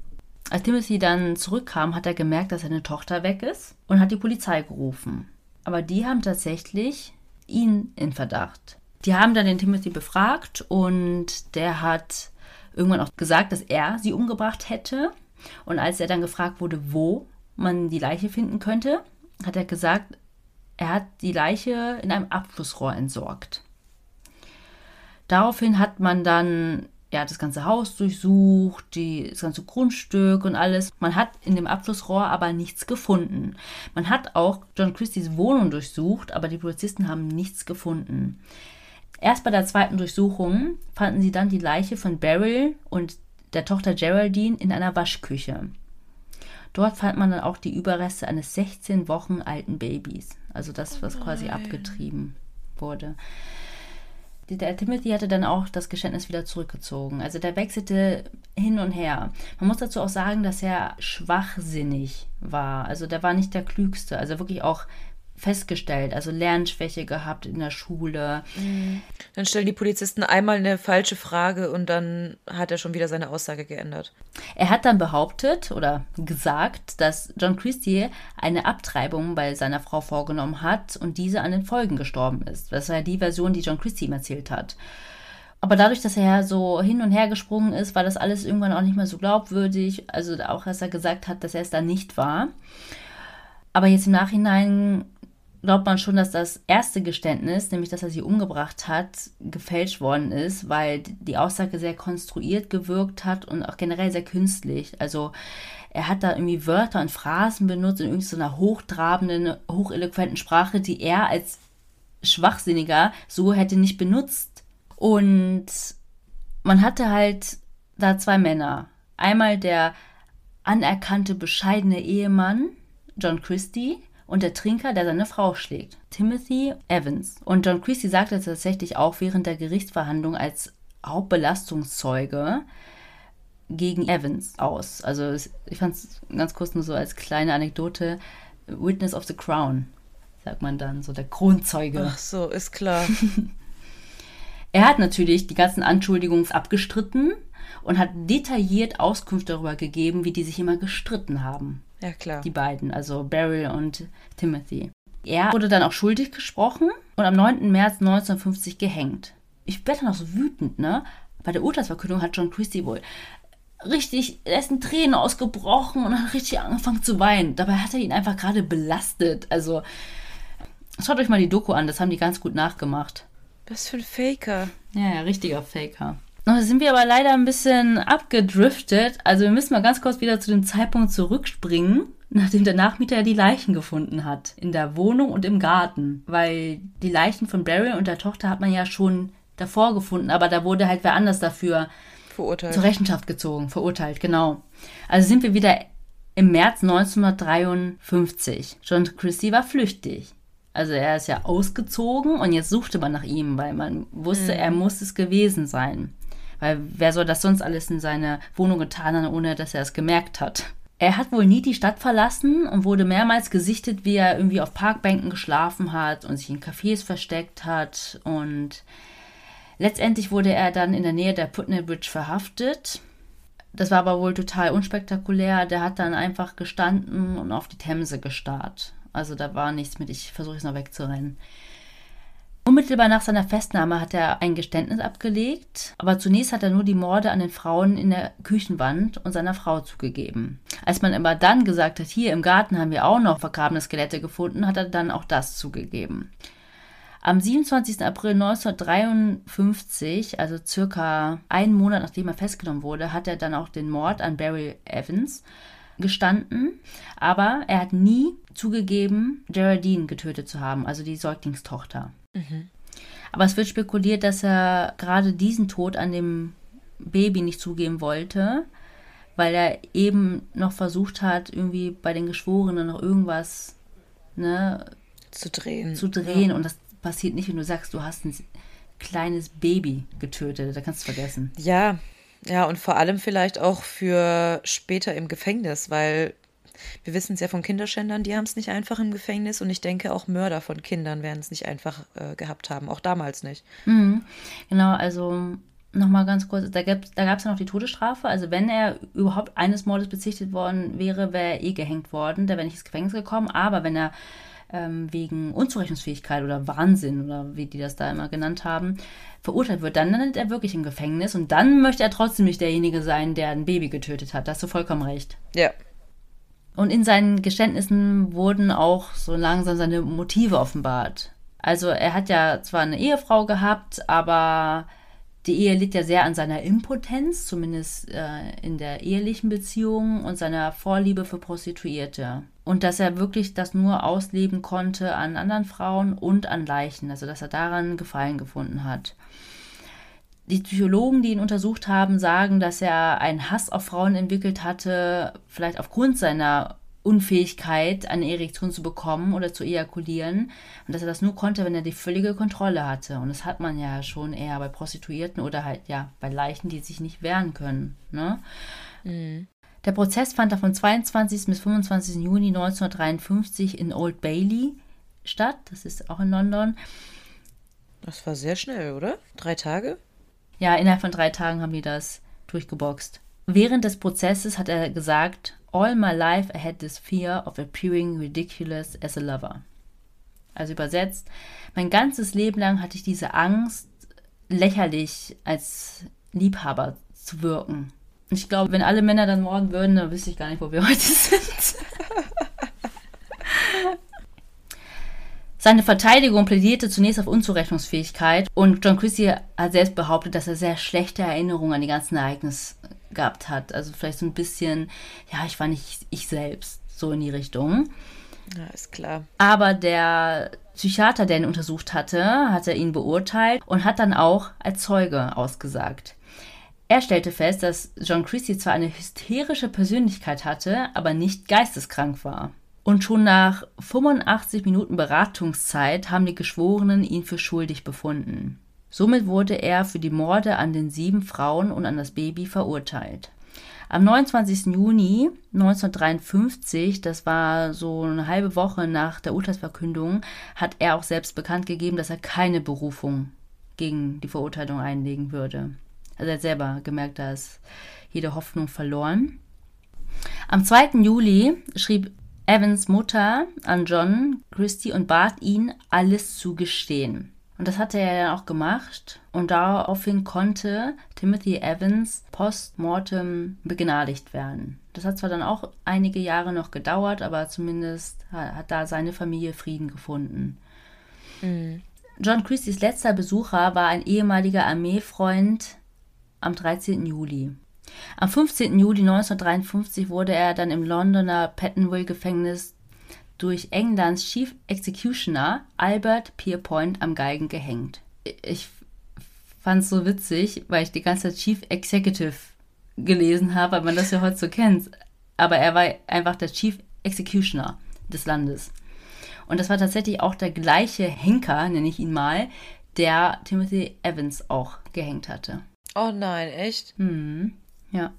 Als Timothy dann zurückkam, hat er gemerkt, dass seine Tochter weg ist und hat die Polizei gerufen. Aber die haben tatsächlich ihn in Verdacht. Die haben dann den Timothy befragt und der hat irgendwann auch gesagt, dass er sie umgebracht hätte. Und als er dann gefragt wurde, wo man die Leiche finden könnte, hat er gesagt, er hat die Leiche in einem Abflussrohr entsorgt. Daraufhin hat man dann ja, das ganze Haus durchsucht, die, das ganze Grundstück und alles. Man hat in dem Abflussrohr aber nichts gefunden. Man hat auch John Christies Wohnung durchsucht, aber die Polizisten haben nichts gefunden. Erst bei der zweiten Durchsuchung fanden sie dann die Leiche von Beryl und der Tochter Geraldine in einer Waschküche. Dort fand man dann auch die Überreste eines 16 Wochen alten Babys, also das, was quasi abgetrieben wurde. Der Timothy hatte dann auch das Geständnis wieder zurückgezogen. Also der wechselte hin und her. Man muss dazu auch sagen, dass er schwachsinnig war. Also der war nicht der Klügste. Also wirklich auch festgestellt, also Lernschwäche gehabt in der Schule. Mhm. Dann stellen die Polizisten einmal eine falsche Frage und dann hat er schon wieder seine Aussage geändert. Er hat dann behauptet oder gesagt, dass John Christie eine Abtreibung bei seiner Frau vorgenommen hat und diese an den Folgen gestorben ist. Das war ja die Version, die John Christie ihm erzählt hat. Aber dadurch, dass er so hin und her gesprungen ist, war das alles irgendwann auch nicht mehr so glaubwürdig. Also auch, als er gesagt hat, dass er es da nicht war. Aber jetzt im Nachhinein glaubt man schon, dass das erste Geständnis, nämlich dass er sie umgebracht hat, gefälscht worden ist, weil die Aussage sehr konstruiert gewirkt hat und auch generell sehr künstlich. Also er hat da irgendwie Wörter und Phrasen benutzt in irgendeiner hochtrabenden, hocheloquenten Sprache, die er als Schwachsinniger so hätte nicht benutzt. Und man hatte halt da zwei Männer. Einmal der anerkannte, bescheidene Ehemann, John Christie, und der Trinker, der seine Frau schlägt, Timothy Evans. Und John Christie sagte tatsächlich auch während der Gerichtsverhandlung als Hauptbelastungszeuge gegen Evans aus. Also ich fand es ganz kurz nur so als kleine Anekdote. Witness of the Crown, sagt man dann, so der Kronzeuge. Ach so, ist klar. er hat natürlich die ganzen Anschuldigungen abgestritten und hat detailliert Auskunft darüber gegeben, wie die sich immer gestritten haben. Ja, klar. Die beiden, also Beryl und Timothy. Er wurde dann auch schuldig gesprochen und am 9. März 1950 gehängt. Ich werde dann auch so wütend, ne? Bei der Urteilsverkündung hat John Christie wohl richtig, er ist in Tränen ausgebrochen und hat richtig angefangen zu weinen. Dabei hat er ihn einfach gerade belastet. Also, schaut euch mal die Doku an, das haben die ganz gut nachgemacht. Was für ein Faker. Ja, ja, richtiger Faker. Noch sind wir aber leider ein bisschen abgedriftet. Also wir müssen mal ganz kurz wieder zu dem Zeitpunkt zurückspringen, nachdem der Nachmieter ja die Leichen gefunden hat. In der Wohnung und im Garten. Weil die Leichen von Barry und der Tochter hat man ja schon davor gefunden, aber da wurde halt wer anders dafür verurteilt. zur Rechenschaft gezogen, verurteilt, genau. Also sind wir wieder im März 1953. John Christie war flüchtig. Also er ist ja ausgezogen und jetzt suchte man nach ihm, weil man wusste, mhm. er muss es gewesen sein. Weil wer soll das sonst alles in seine Wohnung getan haben, ohne dass er es gemerkt hat? Er hat wohl nie die Stadt verlassen und wurde mehrmals gesichtet, wie er irgendwie auf Parkbänken geschlafen hat und sich in Cafés versteckt hat. Und letztendlich wurde er dann in der Nähe der Putney Bridge verhaftet. Das war aber wohl total unspektakulär. Der hat dann einfach gestanden und auf die Themse gestarrt. Also da war nichts mit, ich versuche es noch wegzurennen. Unmittelbar nach seiner Festnahme hat er ein Geständnis abgelegt, aber zunächst hat er nur die Morde an den Frauen in der Küchenwand und seiner Frau zugegeben. Als man aber dann gesagt hat, hier im Garten haben wir auch noch vergrabene Skelette gefunden, hat er dann auch das zugegeben. Am 27. April 1953, also circa einen Monat nachdem er festgenommen wurde, hat er dann auch den Mord an Barry Evans gestanden, aber er hat nie zugegeben, Geraldine getötet zu haben, also die Säuglingstochter. Mhm. Aber es wird spekuliert, dass er gerade diesen Tod an dem Baby nicht zugeben wollte, weil er eben noch versucht hat, irgendwie bei den Geschworenen noch irgendwas ne, zu drehen. Zu drehen. Ja. Und das passiert nicht, wenn du sagst, du hast ein kleines Baby getötet. Da kannst du vergessen. Ja, ja, und vor allem vielleicht auch für später im Gefängnis, weil wir wissen es ja von Kinderschändern, die haben es nicht einfach im Gefängnis und ich denke auch Mörder von Kindern werden es nicht einfach äh, gehabt haben, auch damals nicht. Mhm. Genau, also nochmal ganz kurz, da gab es da ja noch die Todesstrafe, also wenn er überhaupt eines Mordes bezichtet worden wäre, wäre er eh gehängt worden, der wäre nicht ins Gefängnis gekommen, aber wenn er ähm, wegen Unzurechnungsfähigkeit oder Wahnsinn oder wie die das da immer genannt haben, verurteilt wird, dann landet er wirklich im Gefängnis und dann möchte er trotzdem nicht derjenige sein, der ein Baby getötet hat. Da hast du vollkommen recht. Ja. Und in seinen Geständnissen wurden auch so langsam seine Motive offenbart. Also er hat ja zwar eine Ehefrau gehabt, aber die Ehe litt ja sehr an seiner Impotenz, zumindest äh, in der ehelichen Beziehung und seiner Vorliebe für Prostituierte. Und dass er wirklich das nur ausleben konnte an anderen Frauen und an Leichen, also dass er daran Gefallen gefunden hat. Die Psychologen, die ihn untersucht haben, sagen, dass er einen Hass auf Frauen entwickelt hatte, vielleicht aufgrund seiner Unfähigkeit, eine Erektion zu bekommen oder zu ejakulieren. Und dass er das nur konnte, wenn er die völlige Kontrolle hatte. Und das hat man ja schon eher bei Prostituierten oder halt ja bei Leichen, die sich nicht wehren können. Ne? Mhm. Der Prozess fand vom 22. bis 25. Juni 1953 in Old Bailey statt. Das ist auch in London. Das war sehr schnell, oder? Drei Tage? Ja, innerhalb von drei Tagen haben die das durchgeboxt. Während des Prozesses hat er gesagt, All my life I had this fear of appearing ridiculous as a lover. Also übersetzt, mein ganzes Leben lang hatte ich diese Angst, lächerlich als Liebhaber zu wirken. Ich glaube, wenn alle Männer dann morden würden, dann wüsste ich gar nicht, wo wir heute sind. Seine Verteidigung plädierte zunächst auf Unzurechnungsfähigkeit und John Christie hat selbst behauptet, dass er sehr schlechte Erinnerungen an die ganzen Ereignisse gehabt hat. Also vielleicht so ein bisschen, ja, ich war nicht ich selbst, so in die Richtung. Ja, ist klar. Aber der Psychiater, der ihn untersucht hatte, hatte ihn beurteilt und hat dann auch als Zeuge ausgesagt. Er stellte fest, dass John Christie zwar eine hysterische Persönlichkeit hatte, aber nicht geisteskrank war. Und schon nach 85 Minuten Beratungszeit haben die Geschworenen ihn für schuldig befunden. Somit wurde er für die Morde an den sieben Frauen und an das Baby verurteilt. Am 29. Juni 1953, das war so eine halbe Woche nach der Urteilsverkündung, hat er auch selbst bekannt gegeben, dass er keine Berufung gegen die Verurteilung einlegen würde. Also er hat selber gemerkt, da ist jede Hoffnung verloren. Am 2. Juli schrieb Evans Mutter an John Christie und bat ihn, alles zu gestehen. Und das hatte er dann auch gemacht. Und daraufhin konnte Timothy Evans postmortem begnadigt werden. Das hat zwar dann auch einige Jahre noch gedauert, aber zumindest hat da seine Familie Frieden gefunden. Mhm. John Christies letzter Besucher war ein ehemaliger Armeefreund am 13. Juli. Am 15. Juli 1953 wurde er dann im Londoner Pattonville-Gefängnis durch Englands Chief Executioner Albert Pierpoint am Geigen gehängt. Ich fand es so witzig, weil ich die ganze Zeit Chief Executive gelesen habe, weil man das ja heute so kennt. aber er war einfach der Chief Executioner des Landes. Und das war tatsächlich auch der gleiche Henker, nenne ich ihn mal, der Timothy Evans auch gehängt hatte. Oh nein, echt? Mhm. Ja.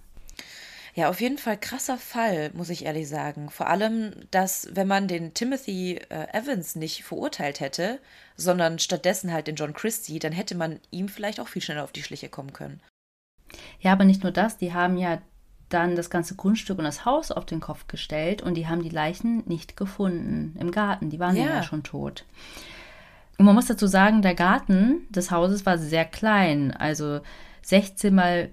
Ja, auf jeden Fall krasser Fall, muss ich ehrlich sagen. Vor allem, dass wenn man den Timothy äh, Evans nicht verurteilt hätte, sondern stattdessen halt den John Christie, dann hätte man ihm vielleicht auch viel schneller auf die Schliche kommen können. Ja, aber nicht nur das, die haben ja dann das ganze Grundstück und das Haus auf den Kopf gestellt und die haben die Leichen nicht gefunden im Garten. Die waren ja, ja schon tot. Und man muss dazu sagen, der Garten des Hauses war sehr klein, also 16 mal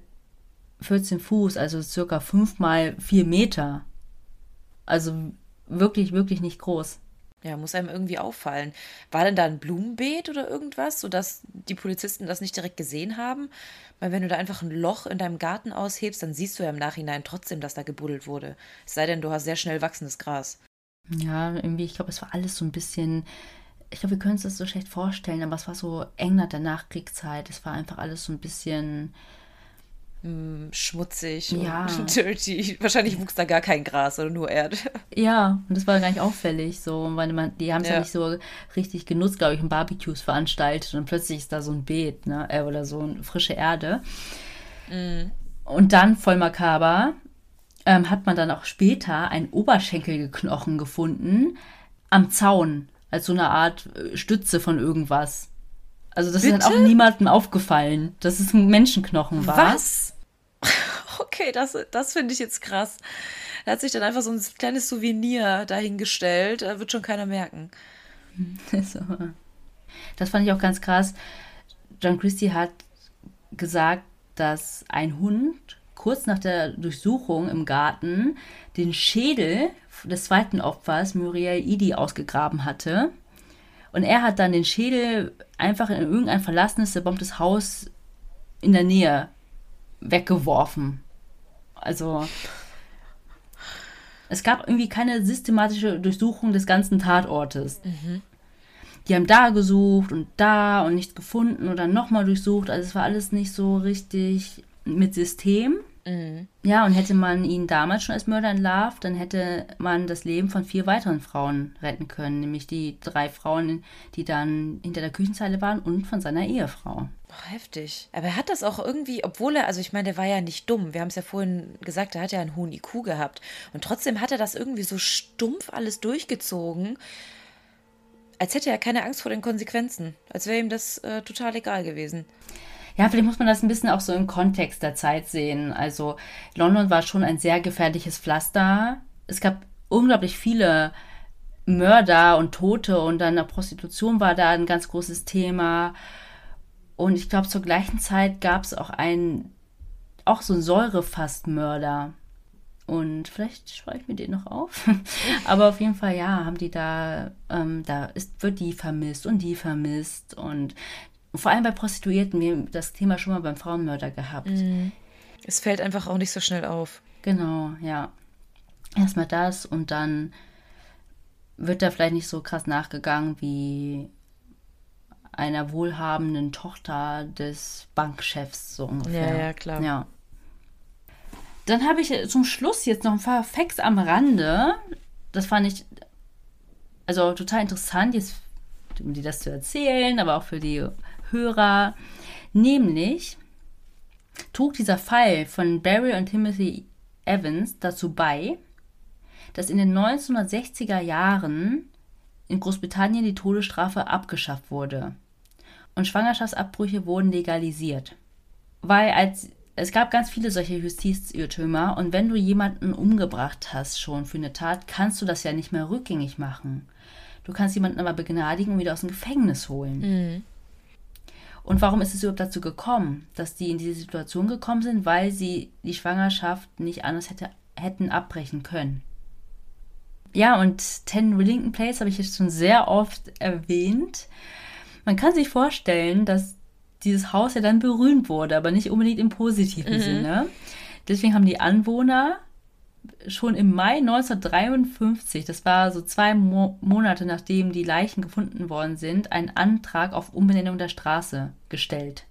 14 Fuß, also circa 5 mal 4 Meter. Also wirklich, wirklich nicht groß. Ja, muss einem irgendwie auffallen. War denn da ein Blumenbeet oder irgendwas, sodass die Polizisten das nicht direkt gesehen haben? Weil wenn du da einfach ein Loch in deinem Garten aushebst, dann siehst du ja im Nachhinein trotzdem, dass da gebuddelt wurde. Es sei denn, du hast sehr schnell wachsendes Gras. Ja, irgendwie, ich glaube, es war alles so ein bisschen. Ich glaube, wir können uns das so schlecht vorstellen, aber es war so England der Nachkriegszeit. Es war einfach alles so ein bisschen hm, schmutzig ja. und dirty. Wahrscheinlich wuchs da gar kein Gras oder nur Erde. Ja, und das war gar nicht auffällig. So, weil man, die haben es ja. ja. nicht so richtig genutzt, glaube ich, in Barbecues veranstaltet und plötzlich ist da so ein Beet, ne? Äh, oder so eine frische Erde. Mhm. Und dann, voll makaber, ähm, hat man dann auch später einen Oberschenkelknochen gefunden am Zaun, als so eine Art äh, Stütze von irgendwas. Also das Bitte? ist dann auch niemandem aufgefallen, dass es ein Menschenknochen war. Was? Okay, das, das finde ich jetzt krass. Er hat sich dann einfach so ein kleines Souvenir dahingestellt. Da wird schon keiner merken. Das fand ich auch ganz krass. John Christie hat gesagt, dass ein Hund kurz nach der Durchsuchung im Garten den Schädel des zweiten Opfers, Muriel Idi, ausgegraben hatte. Und er hat dann den Schädel einfach in irgendein verlassenes, zerbombtes Haus in der Nähe weggeworfen. Also es gab irgendwie keine systematische Durchsuchung des ganzen Tatortes. Mhm. Die haben da gesucht und da und nichts gefunden und dann nochmal durchsucht. Also es war alles nicht so richtig mit System. Mhm. Ja, und hätte man ihn damals schon als Mörder entlarvt, dann hätte man das Leben von vier weiteren Frauen retten können. Nämlich die drei Frauen, die dann hinter der Küchenzeile waren und von seiner Ehefrau. Oh, heftig. Aber er hat das auch irgendwie, obwohl er, also ich meine, der war ja nicht dumm. Wir haben es ja vorhin gesagt, er hat ja einen hohen IQ gehabt. Und trotzdem hat er das irgendwie so stumpf alles durchgezogen als hätte er keine Angst vor den Konsequenzen. Als wäre ihm das äh, total egal gewesen. Ja, vielleicht muss man das ein bisschen auch so im Kontext der Zeit sehen. Also London war schon ein sehr gefährliches Pflaster. Es gab unglaublich viele Mörder und Tote und dann Prostitution war da ein ganz großes Thema. Und ich glaube, zur gleichen Zeit gab es auch einen, auch so einen Säurefassmörder. Und vielleicht schreibe ich mir den noch auf. Aber auf jeden Fall, ja, haben die da, ähm, da ist, wird die vermisst und die vermisst. Und vor allem bei Prostituierten, wir haben das Thema schon mal beim Frauenmörder gehabt. Mhm. Es fällt einfach auch nicht so schnell auf. Genau, ja. Erstmal das und dann wird da vielleicht nicht so krass nachgegangen wie einer wohlhabenden Tochter des Bankchefs, so ungefähr. Ja, ja, klar. Ja. Dann habe ich zum Schluss jetzt noch ein paar Facts am Rande. Das fand ich also total interessant, jetzt, um dir das zu erzählen, aber auch für die Hörer. Nämlich trug dieser Fall von Barry und Timothy Evans dazu bei, dass in den 1960er Jahren in Großbritannien die Todesstrafe abgeschafft wurde und Schwangerschaftsabbrüche wurden legalisiert. Weil als es gab ganz viele solche Justizirrtümer und wenn du jemanden umgebracht hast schon für eine Tat, kannst du das ja nicht mehr rückgängig machen. Du kannst jemanden aber begnadigen und wieder aus dem Gefängnis holen. Mhm. Und warum ist es überhaupt dazu gekommen, dass die in diese Situation gekommen sind? Weil sie die Schwangerschaft nicht anders hätte, hätten abbrechen können. Ja, und Ten Willington Place habe ich jetzt schon sehr oft erwähnt. Man kann sich vorstellen, dass dieses Haus ja dann berühmt wurde, aber nicht unbedingt im positiven mhm. Sinne. Deswegen haben die Anwohner schon im Mai 1953, das war so zwei Mo Monate nachdem die Leichen gefunden worden sind, einen Antrag auf Umbenennung der Straße gestellt.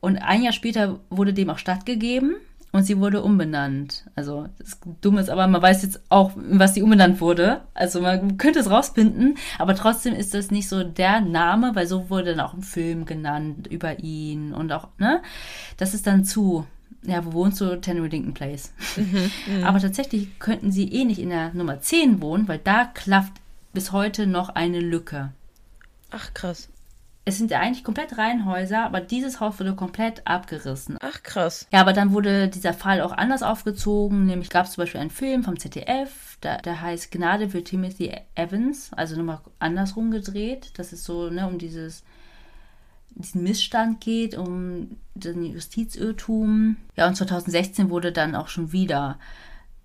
Und ein Jahr später wurde dem auch stattgegeben und sie wurde umbenannt. Also das Dumme ist aber, man weiß jetzt auch, was sie umbenannt wurde. Also man könnte es rauspinden, aber trotzdem ist das nicht so der Name, weil so wurde dann auch ein Film genannt über ihn und auch, ne? Das ist dann zu, ja, wo wohnst du? Ten Reddington Place. Mhm, mh. aber tatsächlich könnten sie eh nicht in der Nummer 10 wohnen, weil da klafft bis heute noch eine Lücke. Ach krass. Es sind ja eigentlich komplett Reihenhäuser, aber dieses Haus wurde komplett abgerissen. Ach krass. Ja, aber dann wurde dieser Fall auch anders aufgezogen. Nämlich gab es zum Beispiel einen Film vom ZDF, der, der heißt Gnade für Timothy Evans, also nochmal andersrum gedreht. Das ist so, ne, um dieses diesen Missstand geht, um den Justizirrtum. Ja, und 2016 wurde dann auch schon wieder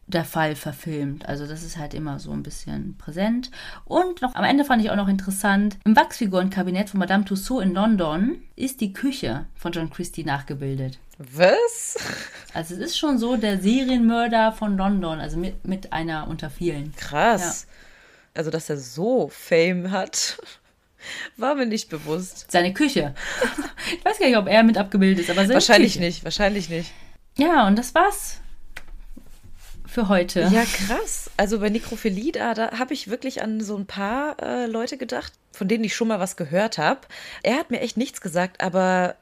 der Fall verfilmt. Also das ist halt immer so ein bisschen präsent. Und noch am Ende fand ich auch noch interessant, im Wachsfigurenkabinett von Madame Tussaud in London ist die Küche von John Christie nachgebildet. Was? Also es ist schon so der Serienmörder von London, also mit, mit einer unter vielen. Krass. Ja. Also dass er so Fame hat. War mir nicht bewusst. Seine Küche. Ich weiß gar nicht, ob er mit abgebildet ist, aber Wahrscheinlich Küche. nicht, wahrscheinlich nicht. Ja, und das war's für heute. Ja, krass. Also bei Nekrophilie, da, da habe ich wirklich an so ein paar äh, Leute gedacht, von denen ich schon mal was gehört habe. Er hat mir echt nichts gesagt, aber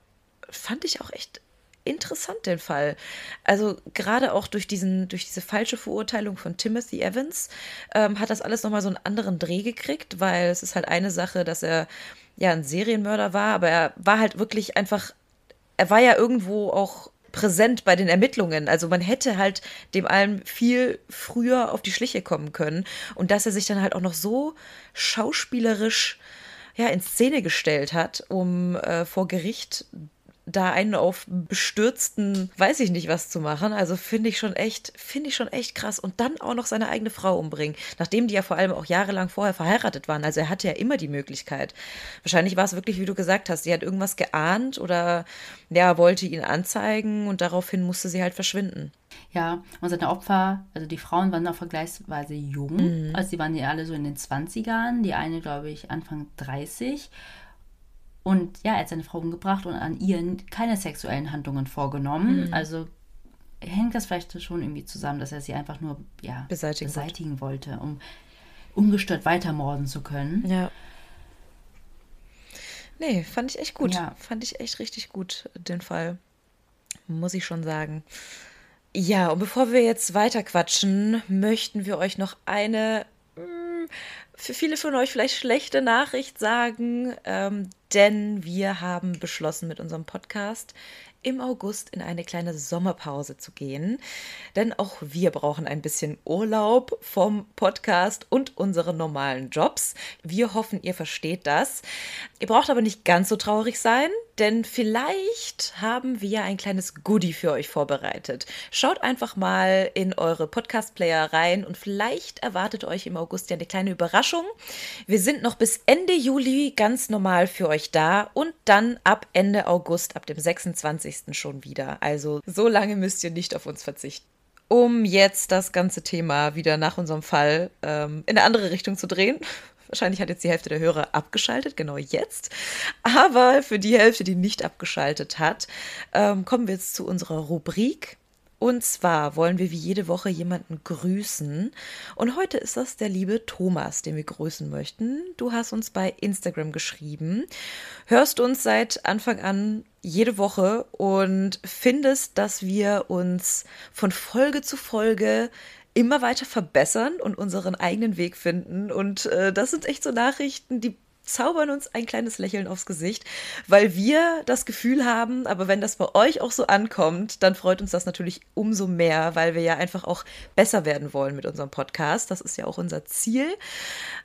fand ich auch echt interessant, den Fall. Also gerade auch durch, diesen, durch diese falsche Verurteilung von Timothy Evans ähm, hat das alles nochmal so einen anderen Dreh gekriegt, weil es ist halt eine Sache, dass er ja ein Serienmörder war, aber er war halt wirklich einfach, er war ja irgendwo auch präsent bei den Ermittlungen. Also man hätte halt dem allem viel früher auf die Schliche kommen können. Und dass er sich dann halt auch noch so schauspielerisch ja, in Szene gestellt hat, um äh, vor Gericht da einen auf bestürzten, weiß ich nicht was zu machen. Also finde ich schon echt, finde ich schon echt krass. Und dann auch noch seine eigene Frau umbringen, nachdem die ja vor allem auch jahrelang vorher verheiratet waren. Also er hatte ja immer die Möglichkeit. Wahrscheinlich war es wirklich, wie du gesagt hast, sie hat irgendwas geahnt oder ja, wollte ihn anzeigen und daraufhin musste sie halt verschwinden. Ja, und seine Opfer, also die Frauen waren auch vergleichsweise jung. Mhm. Also die waren ja alle so in den 20ern, die eine, glaube ich, Anfang 30. Und ja, er hat seine Frau umgebracht und an ihr keine sexuellen Handlungen vorgenommen. Mhm. Also hängt das vielleicht schon irgendwie zusammen, dass er sie einfach nur ja, beseitigen, beseitigen wollte, um ungestört weitermorden zu können. Ja. Nee, fand ich echt gut. Ja. Fand ich echt richtig gut, den Fall. Muss ich schon sagen. Ja, und bevor wir jetzt weiter quatschen, möchten wir euch noch eine hm, für viele von euch vielleicht schlechte Nachricht sagen, ähm, denn wir haben beschlossen mit unserem Podcast im August in eine kleine Sommerpause zu gehen. Denn auch wir brauchen ein bisschen Urlaub vom Podcast und unseren normalen Jobs. Wir hoffen, ihr versteht das. Ihr braucht aber nicht ganz so traurig sein, denn vielleicht haben wir ein kleines Goodie für euch vorbereitet. Schaut einfach mal in eure Podcast-Player rein und vielleicht erwartet euch im August ja eine kleine Überraschung. Wir sind noch bis Ende Juli ganz normal für euch da und dann ab Ende August, ab dem 26. schon wieder. Also so lange müsst ihr nicht auf uns verzichten um jetzt das ganze Thema wieder nach unserem Fall ähm, in eine andere Richtung zu drehen. Wahrscheinlich hat jetzt die Hälfte der Hörer abgeschaltet, genau jetzt. Aber für die Hälfte, die nicht abgeschaltet hat, ähm, kommen wir jetzt zu unserer Rubrik. Und zwar wollen wir wie jede Woche jemanden grüßen. Und heute ist das der liebe Thomas, den wir grüßen möchten. Du hast uns bei Instagram geschrieben, hörst uns seit Anfang an jede Woche und findest, dass wir uns von Folge zu Folge immer weiter verbessern und unseren eigenen Weg finden. Und äh, das sind echt so Nachrichten, die zaubern uns ein kleines Lächeln aufs Gesicht, weil wir das Gefühl haben, aber wenn das bei euch auch so ankommt, dann freut uns das natürlich umso mehr, weil wir ja einfach auch besser werden wollen mit unserem Podcast. Das ist ja auch unser Ziel.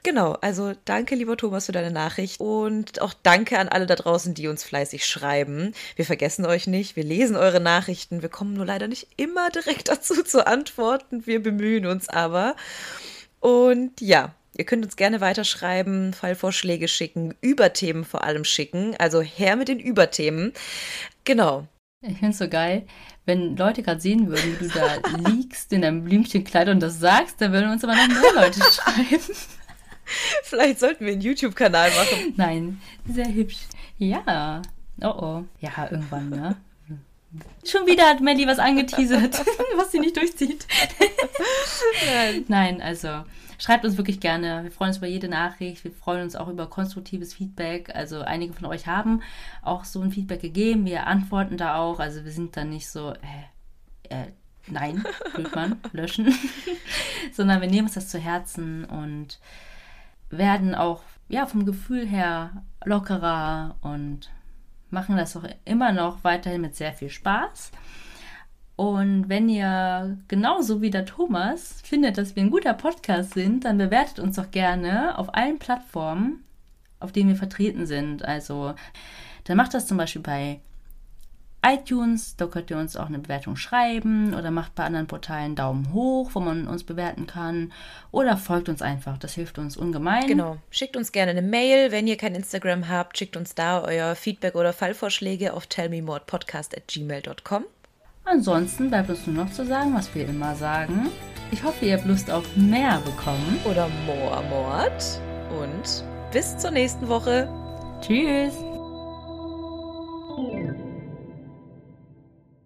Genau, also danke, lieber Thomas, für deine Nachricht und auch danke an alle da draußen, die uns fleißig schreiben. Wir vergessen euch nicht, wir lesen eure Nachrichten, wir kommen nur leider nicht immer direkt dazu zu antworten, wir bemühen uns aber. Und ja, Ihr könnt uns gerne weiterschreiben, Fallvorschläge schicken, Überthemen vor allem schicken. Also her mit den Überthemen. Genau. Ich finde es so geil, wenn Leute gerade sehen würden, wie du da liegst in deinem Blümchenkleid und das sagst, dann würden uns aber noch mehr Leute schreiben. Vielleicht sollten wir einen YouTube-Kanal machen. Nein, sehr hübsch. Ja. Oh oh. Ja, irgendwann, ne? Schon wieder hat Melly was angeteasert, was sie nicht durchzieht. Nein. Nein, also schreibt uns wirklich gerne. Wir freuen uns über jede Nachricht. Wir freuen uns auch über konstruktives Feedback. Also einige von euch haben auch so ein Feedback gegeben. Wir antworten da auch. Also wir sind da nicht so, äh, äh, nein, Blödmann, löschen. Sondern wir nehmen uns das zu Herzen und werden auch ja, vom Gefühl her lockerer und machen das auch immer noch weiterhin mit sehr viel Spaß. Und wenn ihr genauso wie der Thomas findet, dass wir ein guter Podcast sind, dann bewertet uns doch gerne auf allen Plattformen, auf denen wir vertreten sind. Also dann macht das zum Beispiel bei iTunes, da könnt ihr uns auch eine Bewertung schreiben oder macht bei anderen Portalen Daumen hoch, wo man uns bewerten kann oder folgt uns einfach, das hilft uns ungemein. Genau, schickt uns gerne eine Mail, wenn ihr kein Instagram habt, schickt uns da euer Feedback oder Fallvorschläge auf tellmemordpodcast@gmail.com. Ansonsten bleibt uns nur noch zu sagen, was wir immer sagen. Ich hoffe, ihr habt Lust auf mehr bekommen. Oder more Moormord. Und bis zur nächsten Woche. Tschüss.